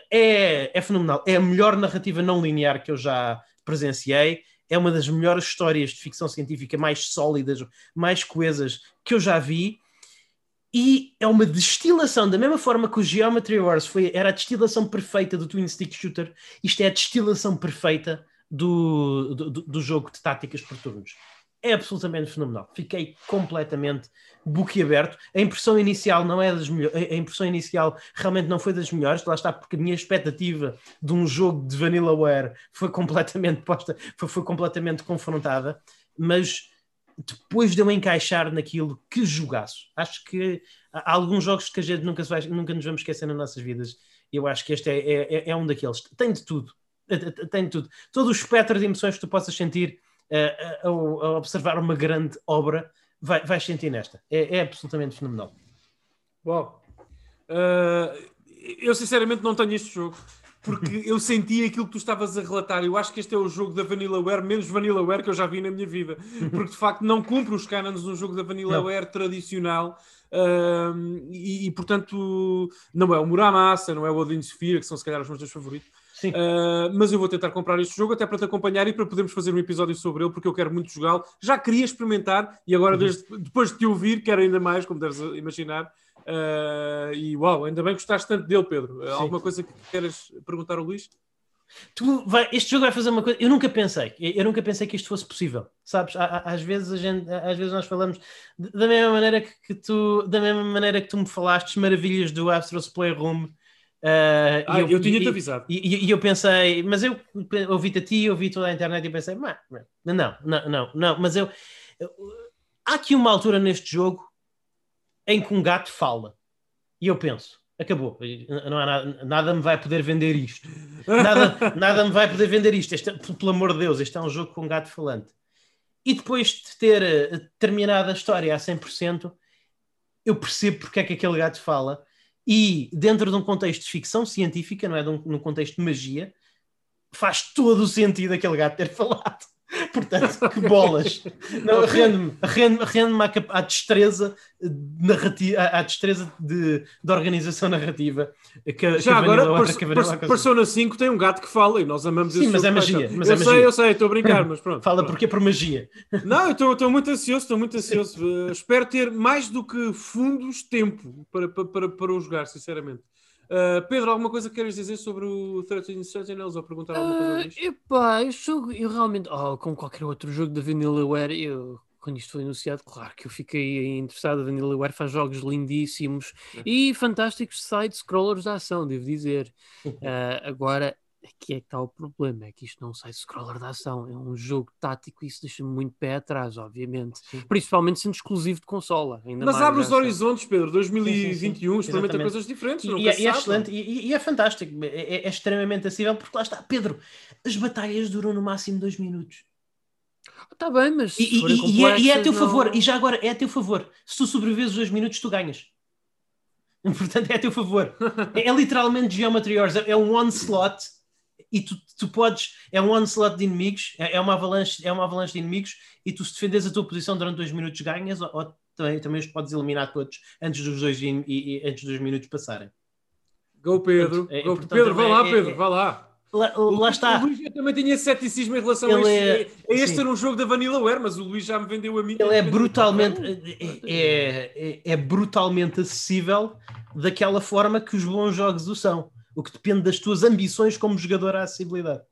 É, é fenomenal, é a melhor narrativa não linear que eu já presenciei. É uma das melhores histórias de ficção científica mais sólidas, mais coesas que eu já vi. E é uma destilação, da mesma forma que o Geometry Wars foi, era a destilação perfeita do Twin Stick Shooter, isto é a destilação perfeita do, do, do jogo de táticas por turnos é absolutamente fenomenal. Fiquei completamente boquiaberto. A impressão inicial não é das melhores, a impressão inicial realmente não foi das melhores, lá está, porque a minha expectativa de um jogo de Vanillaware foi completamente (laughs) posta, foi, foi completamente confrontada, mas depois de eu encaixar naquilo, que jogaço. Acho que há alguns jogos que a gente nunca, vai, nunca nos vamos esquecer nas nossas vidas. Eu acho que este é, é, é, é um daqueles. Tem de tudo. Tem de tudo. Todo o espectro de emoções que tu possas sentir a, a, observar uma grande obra, vai, vais sentir nesta. É, é absolutamente fenomenal. Uau! Uh, eu sinceramente não tenho este jogo porque (laughs) eu senti aquilo que tu estavas a relatar. Eu acho que este é o jogo da Vanillaware menos Vanillaware que eu já vi na minha vida, (laughs) porque de facto não cumpre os cânones de um jogo da Vanillaware tradicional. Uh, e, e, portanto não é o Muramasa, não é o Odin Sphere, que são se calhar os meus dois favoritos, Uh, mas eu vou tentar comprar este jogo até para te acompanhar e para podermos fazer um episódio sobre ele, porque eu quero muito jogá-lo. Já queria experimentar e agora, uhum. desde, depois de te ouvir, quero ainda mais, como deves imaginar. Uh, e uau, ainda bem que gostaste tanto dele, Pedro. Sim. Alguma coisa que queres perguntar ao Luís? Tu vai, este jogo vai fazer uma coisa. Eu nunca pensei, eu nunca pensei que isto fosse possível. Sabes? Às vezes a gente, às vezes nós falamos da mesma maneira que, que tu, da mesma maneira que tu me falaste maravilhas do Astro's Playroom Uh, ah, eu, eu tinha-te avisado. E, e, eu pensei, mas eu ouvi-te a ti, ouvi toda a internet e pensei, não, não, não, não, mas eu, eu, Há aqui uma altura neste jogo em que um gato fala. E eu penso, acabou, não há nada, nada me vai poder vender isto. Nada, (laughs) nada me vai poder vender isto. Este, é, pelo amor de Deus, este é um jogo com um gato falante. E depois de ter eh, terminado a história a 100%, eu percebo porque é que aquele gato fala e dentro de um contexto de ficção científica, não é? De um, num contexto de magia, faz todo o sentido aquele gato ter (laughs) falado. (laughs) Portanto, que bolas! Rende rende à, à destreza narrativa, à, destreza de, de organização narrativa. Que, Já que agora, Persona 5 tem um gato que fala e nós amamos Sim, mas é magia. Mas eu é sei, magia. eu sei, estou a brincar, (laughs) mas pronto. Fala pronto. porque é por magia. Não, eu estou muito ansioso, estou muito ansioso. Uh, espero ter mais do que fundos tempo para, para, para, para o jogar, sinceramente. Uh, Pedro, alguma coisa que queres dizer sobre o 13 Sentinels ou perguntar alguma coisa uh, disto? Epá, eu, jogo, eu realmente, oh, como qualquer outro jogo da Vanillaware, eu quando isto foi anunciado, claro que eu fiquei interessado. A Vanillaware faz jogos lindíssimos e fantásticos side-scrollers de ação, devo dizer. Uh, (laughs) agora, Aqui é que está o problema, é que isto não sai scroller de ação, é um jogo tático e isso deixa-me muito pé atrás, obviamente. Sim. Principalmente sendo exclusivo de consola. Ainda Mas abre os horizontes, Pedro. 2021, experimenta Exatamente. coisas diferentes. E, e é, e é excelente, e, e- é fantástico, é, é- é extremamente acessível, porque lá está, Pedro, as batalhas duram no máximo dois minutos. Está bem, mas E, e- é, e é a teu não- favor, e já agora é a teu favor. Se tu sobrevives os dois minutos, tu ganhas. (laughs) Portanto, é a teu favor. É, é literalmente Geometry Wars, é, é um onslaught e tu, tu podes, é um onslaught de inimigos, é, é uma avalanche, é uma avalanche de inimigos e tu se defendes a tua posição durante dois minutos ganhas ou, ou também, também os podes eliminar todos antes dos dois, e, e- antes dos minutos passarem. Go, Pedro. É, Go. portanto, Pedro, vai é- lá, é- Pedro, é- vai lá. Lá, lá está. O Luís eu também tinha ceticismo em relação Ele a é- este, a este ser um jogo da Vanillaware, mas o Luís já me vendeu a mim. Ele é brutalmente é, é, é brutalmente acessível daquela forma que os bons jogos o são. O que depende das tuas ambições como jogador à acessibilidade.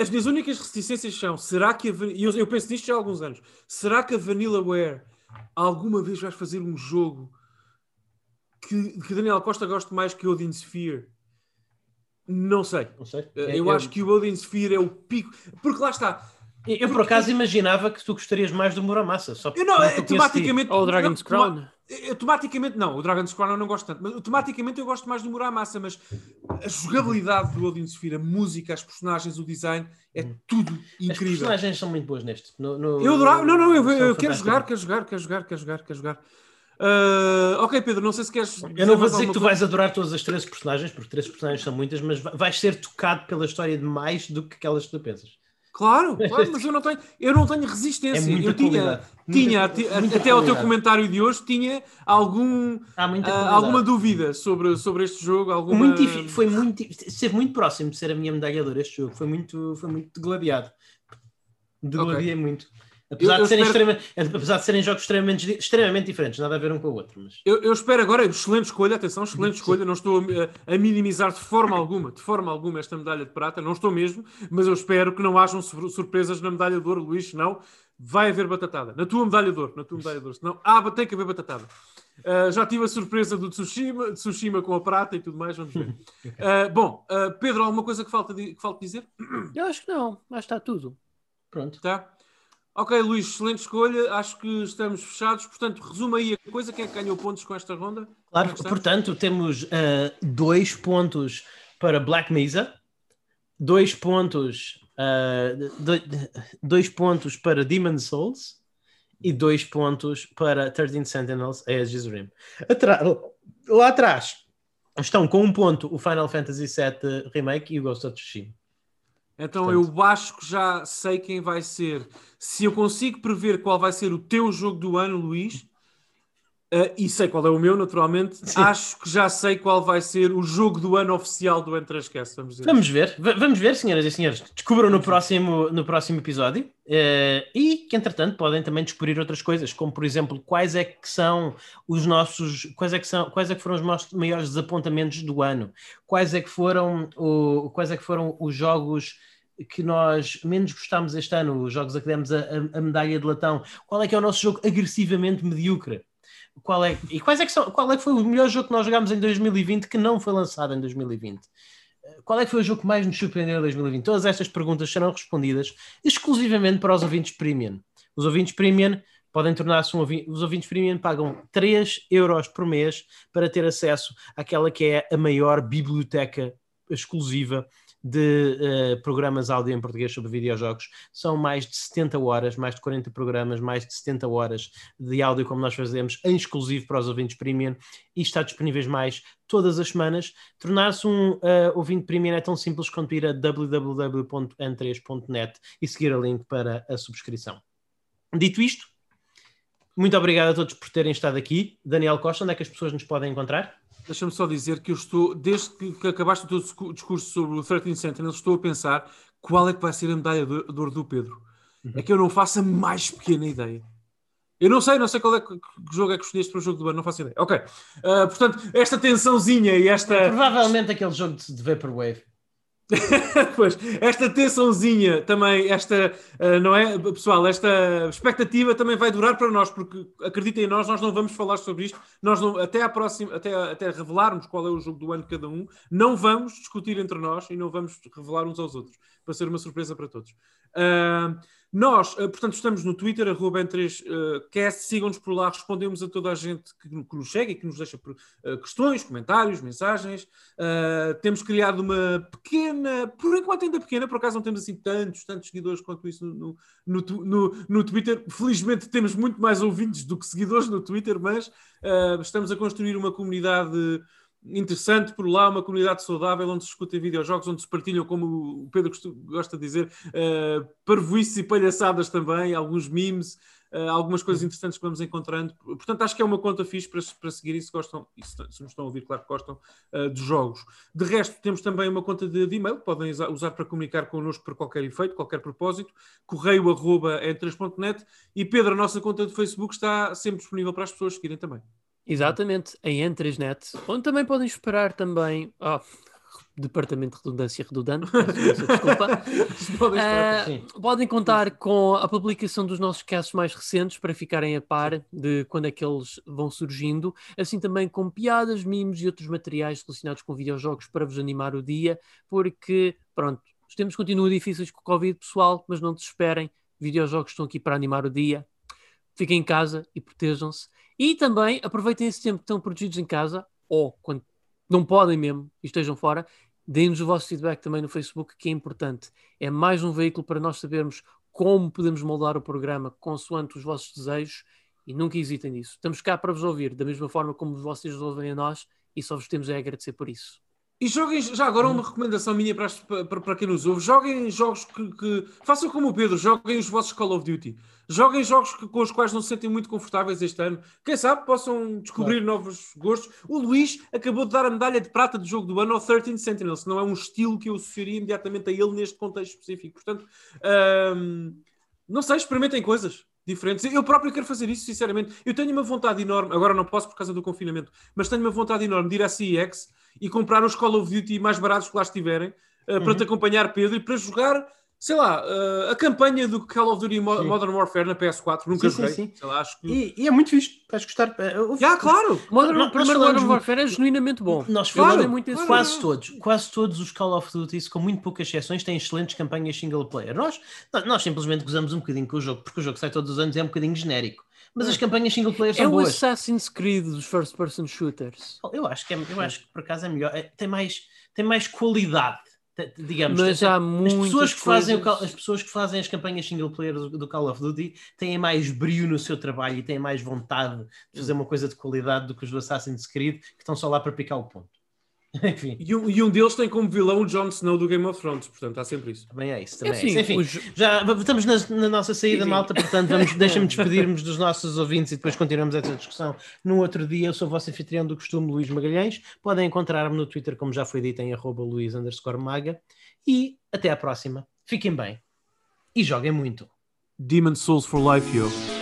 As minhas únicas reticências são: será que a e eu, eu penso nisto já há alguns anos, será que a Vanillaware alguma vez vai fazer um jogo que, que Daniel Costa goste mais que Odin Sphere? Não sei. Não sei. Eu, acho que o Odin Sphere é o pico, porque lá está. Eu, por acaso, imaginava que tu gostarias mais do Muramasa. Só Eu não, porque é, tematicamente. Ou o Dragon's não, Crown. eu, tematicamente não, o Dragon's Crown eu não gosto tanto, mas tematicamente eu gosto mais do Muramasa, mas a jogabilidade do Odin Sphere, a música, as personagens, o design, é tudo Hum. As incrível. personagens são muito boas neste. No, no- Eu adorava. Não, não, eu, eu quero jogar, quero jogar, quero jogar, quero jogar, quero jogar. Ah, ok, Pedro, não sei se queres. Eu não vou dizer que tu alguma vais adorar todas as 13 personagens, porque 13 personagens são muitas, mas va- vais ser tocado pela história de mais do que aquelas que tu pensas. Claro, (laughs) claro, mas eu não tenho, eu não tenho É resistência. muita eu tinha, tinha até ao teu comentário de hoje, tinha algum, ah, alguma dúvida sobre, sobre este jogo. Alguma... Muito difí- foi muito esteve muito próximo de ser a minha medalha de ouro este jogo. Foi muito, foi muito degladiado. Degladiei muito. Apesar, Eu- eu de serem espero- extrema- apesar de serem jogos extremamente, extremamente diferentes, nada a ver um com o outro. Mas... Eu, eu espero agora, excelente escolha, atenção, excelente (laughs) escolha, não estou a, a minimizar de forma alguma, de forma alguma esta medalha de prata, não estou mesmo, mas eu espero que não hajam sur- surpresas na medalha de ouro, Luís, senão vai haver batatada. Na tua medalha de ouro, na tua medalha de ouro, senão ah, tem que haver batatada. Ah, já tive a surpresa do Tsushima, de Tsushima com a prata e tudo mais, vamos ver. (laughs) Ah, bom, ah, Pedro, alguma coisa que falta, di- que falta dizer? Eu acho que não, acho que está tudo. Pronto. Tá? Ok, Luís, excelente escolha, acho que estamos fechados, portanto, resume aí a coisa, quem é que ganhou pontos com esta ronda? Claro, é portanto, temos ah, dois pontos para Black Mesa, dois pontos, ah, do- dois pontos para Demon Souls e dois pontos para 13 Sentinels Aegis Rim. Atra- lá atrás estão com um ponto o Final Fantasy VII Remake e o Ghost of Tsushima. Então Portanto- eu acho que já sei quem vai ser. Se eu consigo prever qual vai ser o teu jogo do ano, Luís, eh, e sei qual é o meu, naturalmente, Sim. acho que já sei qual vai ser o jogo do ano oficial do N3Cast, vamos dizer. Vamos ver, v- vamos ver, senhoras e senhores. Descubram no próximo, no próximo episódio eh, e que, entretanto, podem também descobrir outras coisas, como por exemplo, quais é que são os nossos, quais é que são, quais é que foram os nossos maiores desapontamentos do ano, quais é que foram, o, quais é que foram os jogos que nós menos gostámos este ano, os jogos a que demos a, a- a medalha de latão, qual é que é o nosso jogo agressivamente medíocre? Qual é, e quais é que são, qual é que foi o melhor jogo que nós jogámos em 2020 que não foi lançado em 2020? Qual é que foi o jogo que mais nos surpreendeu em 2020? Todas estas perguntas serão respondidas exclusivamente para os ouvintes premium. Os ouvintes premium podem tornar-se um ouvi- Os ouvintes premium pagam 3 euros por mês para ter acesso àquela que é a maior biblioteca exclusiva de eh, programas áudio em português sobre videojogos. São mais de 70 horas, mais de 40 programas, mais de 70 horas de áudio, como nós fazemos, em exclusivo para os ouvintes premium e está disponíveis mais todas as semanas. Tornar-se um eh, ouvinte premium é tão simples quanto ir a www.n3.net e seguir a link para a subscrição. Dito isto, muito obrigado a todos por terem estado aqui. Daniel Costa, onde é que as pessoas nos podem encontrar? Deixa-me só dizer que eu estou, desde que, acabaste o teu discu- discurso sobre o 13 Sentinels, estou a pensar qual é que vai ser a medalha de ouro do Pedro. É que eu não faço a mais pequena ideia. Eu não sei, não sei qual é que, que jogo é que escolheste para o jogo do ano, não faço ideia. Ok. Ah, portanto, esta tensãozinha e esta. Provavelmente aquele jogo de Vaporwave. (laughs) pois, esta tensãozinha também, esta, uh, não é, pessoal, esta expectativa também vai durar para nós, porque acreditem em nós, nós não vamos falar sobre isto, nós não, até à próxima, até, até revelarmos qual é o jogo do ano de cada um, não vamos discutir entre nós e não vamos revelar uns aos outros, para ser uma surpresa para todos. Uh, nós, uh, portanto, estamos no Twitter, arroba N3Cast, sigam-nos por lá, respondemos a toda a gente que, que nos chega e que nos deixa uh, questões, comentários, mensagens. Temos criado uma pequena, por enquanto ainda pequena, por acaso não temos assim tantos, tantos seguidores quanto isso no, no, no, no Twitter. Felizmente temos muito mais ouvintes do que seguidores no Twitter, mas estamos a construir uma comunidade interessante por lá, uma comunidade saudável onde se escutem videojogos, onde se partilham, como o Pedro gosta de dizer, uh, parvoices e palhaçadas também, alguns memes, uh, algumas coisas interessantes que vamos encontrando. Portanto, acho que é uma conta fixe para, para seguir e se gostam, e se, se nos estão a ouvir, claro que gostam, uh, de jogos. De resto, temos também uma conta de, de e-mail, podem usar para comunicar connosco para qualquer efeito, qualquer propósito, correio arroba e3.net e Pedro, a nossa conta de Facebook está sempre disponível para as pessoas seguirem também. Exatamente, em N3Net, onde também podem esperar também. Oh, departamento de redundância redundante, desculpa. (laughs) podem, uh, podem contar com a publicação dos nossos casos mais recentes para ficarem a par de quando é que eles vão surgindo, assim também com piadas, mimos e outros materiais relacionados com videojogos para vos animar o dia, porque, pronto, os tempos continuam difíceis com o Covid, pessoal, mas não desesperem, videojogos estão aqui para animar o dia. Fiquem em casa e protejam-se. E também aproveitem esse tempo que estão protegidos em casa, ou quando não podem mesmo e estejam fora, deem-nos o vosso feedback também no Facebook, que é importante. É mais um veículo para nós sabermos como podemos moldar o programa consoante os vossos desejos e nunca hesitem nisso. Estamos cá para vos ouvir, da mesma forma como vocês nos ouvem a nós e só vos temos a agradecer por isso. E joguem, já agora uma recomendação minha para, para, para quem nos ouve, joguem jogos que, que, Façam como o Pedro, joguem os vossos Call of Duty. Joguem jogos que, com os quais não se sentem muito confortáveis este ano. Quem sabe possam descobrir claro. novos gostos. O Luís acabou de dar a medalha de prata de jogo do ano ao 13 Sentinels. Não é um estilo que eu associaria imediatamente a ele neste contexto específico. Portanto, hum, não sei, experimentem coisas diferentes. Eu próprio quero fazer isso, sinceramente. Eu tenho uma vontade enorme, agora não posso por causa do confinamento, mas tenho uma vontade enorme de ir à CEX e comprar os Call of Duty mais baratos que lá estiverem uh, uhum. para te acompanhar, Pedro, e para jogar sei lá, uh, a campanha do Call of Duty Mo sim. Modern Warfare na PS4, nunca sim, joguei. Sim, sim. Lá, que... e, e, é muito fixe, vais gostar. Uh, Já, claro! Modern, nós, primeiro Modern Warfare é genuinamente bom. Nós falamos muito claro. quase todos, quase todos os Call of Duty, com muito poucas exceções, têm excelentes campanhas single player. Nós, nós simplesmente gozamos um bocadinho com o jogo, porque o jogo sai todos os anos e é um bocadinho genérico. Mas as campanhas single player são é boas. É o Assassin's Creed dos first person shooters. Eu acho que, é, eu acho que por acaso é melhor. É, tem, mais, tem mais qualidade digamos, mas há as pessoas que fazem coisas... as pessoas que fazem as campanhas single player do, do, Call of Duty têm mais brilho no seu trabalho e têm mais vontade de fazer uma coisa de qualidade do que os do Assassin's Creed que estão só lá para picar o ponto. (laughs) Enfim. E um, e um deles tem como vilão o Jon Snow do Game of Thrones, portanto há sempre isso. Também é isso, também é, assim, é isso. Enfim, os... já estamos na, na nossa saída, sim, sim. malta, portanto vamos, (laughs) deixa-me despedirmos dos nossos ouvintes e depois continuamos essa discussão no outro dia. Eu sou o vosso anfitrião do costume, Luís Magalhães. Podem encontrar-me no Twitter, como já foi dito, em arroba Luís Maga. E até à próxima. Fiquem bem e joguem muito. Demon Souls for Life, yo.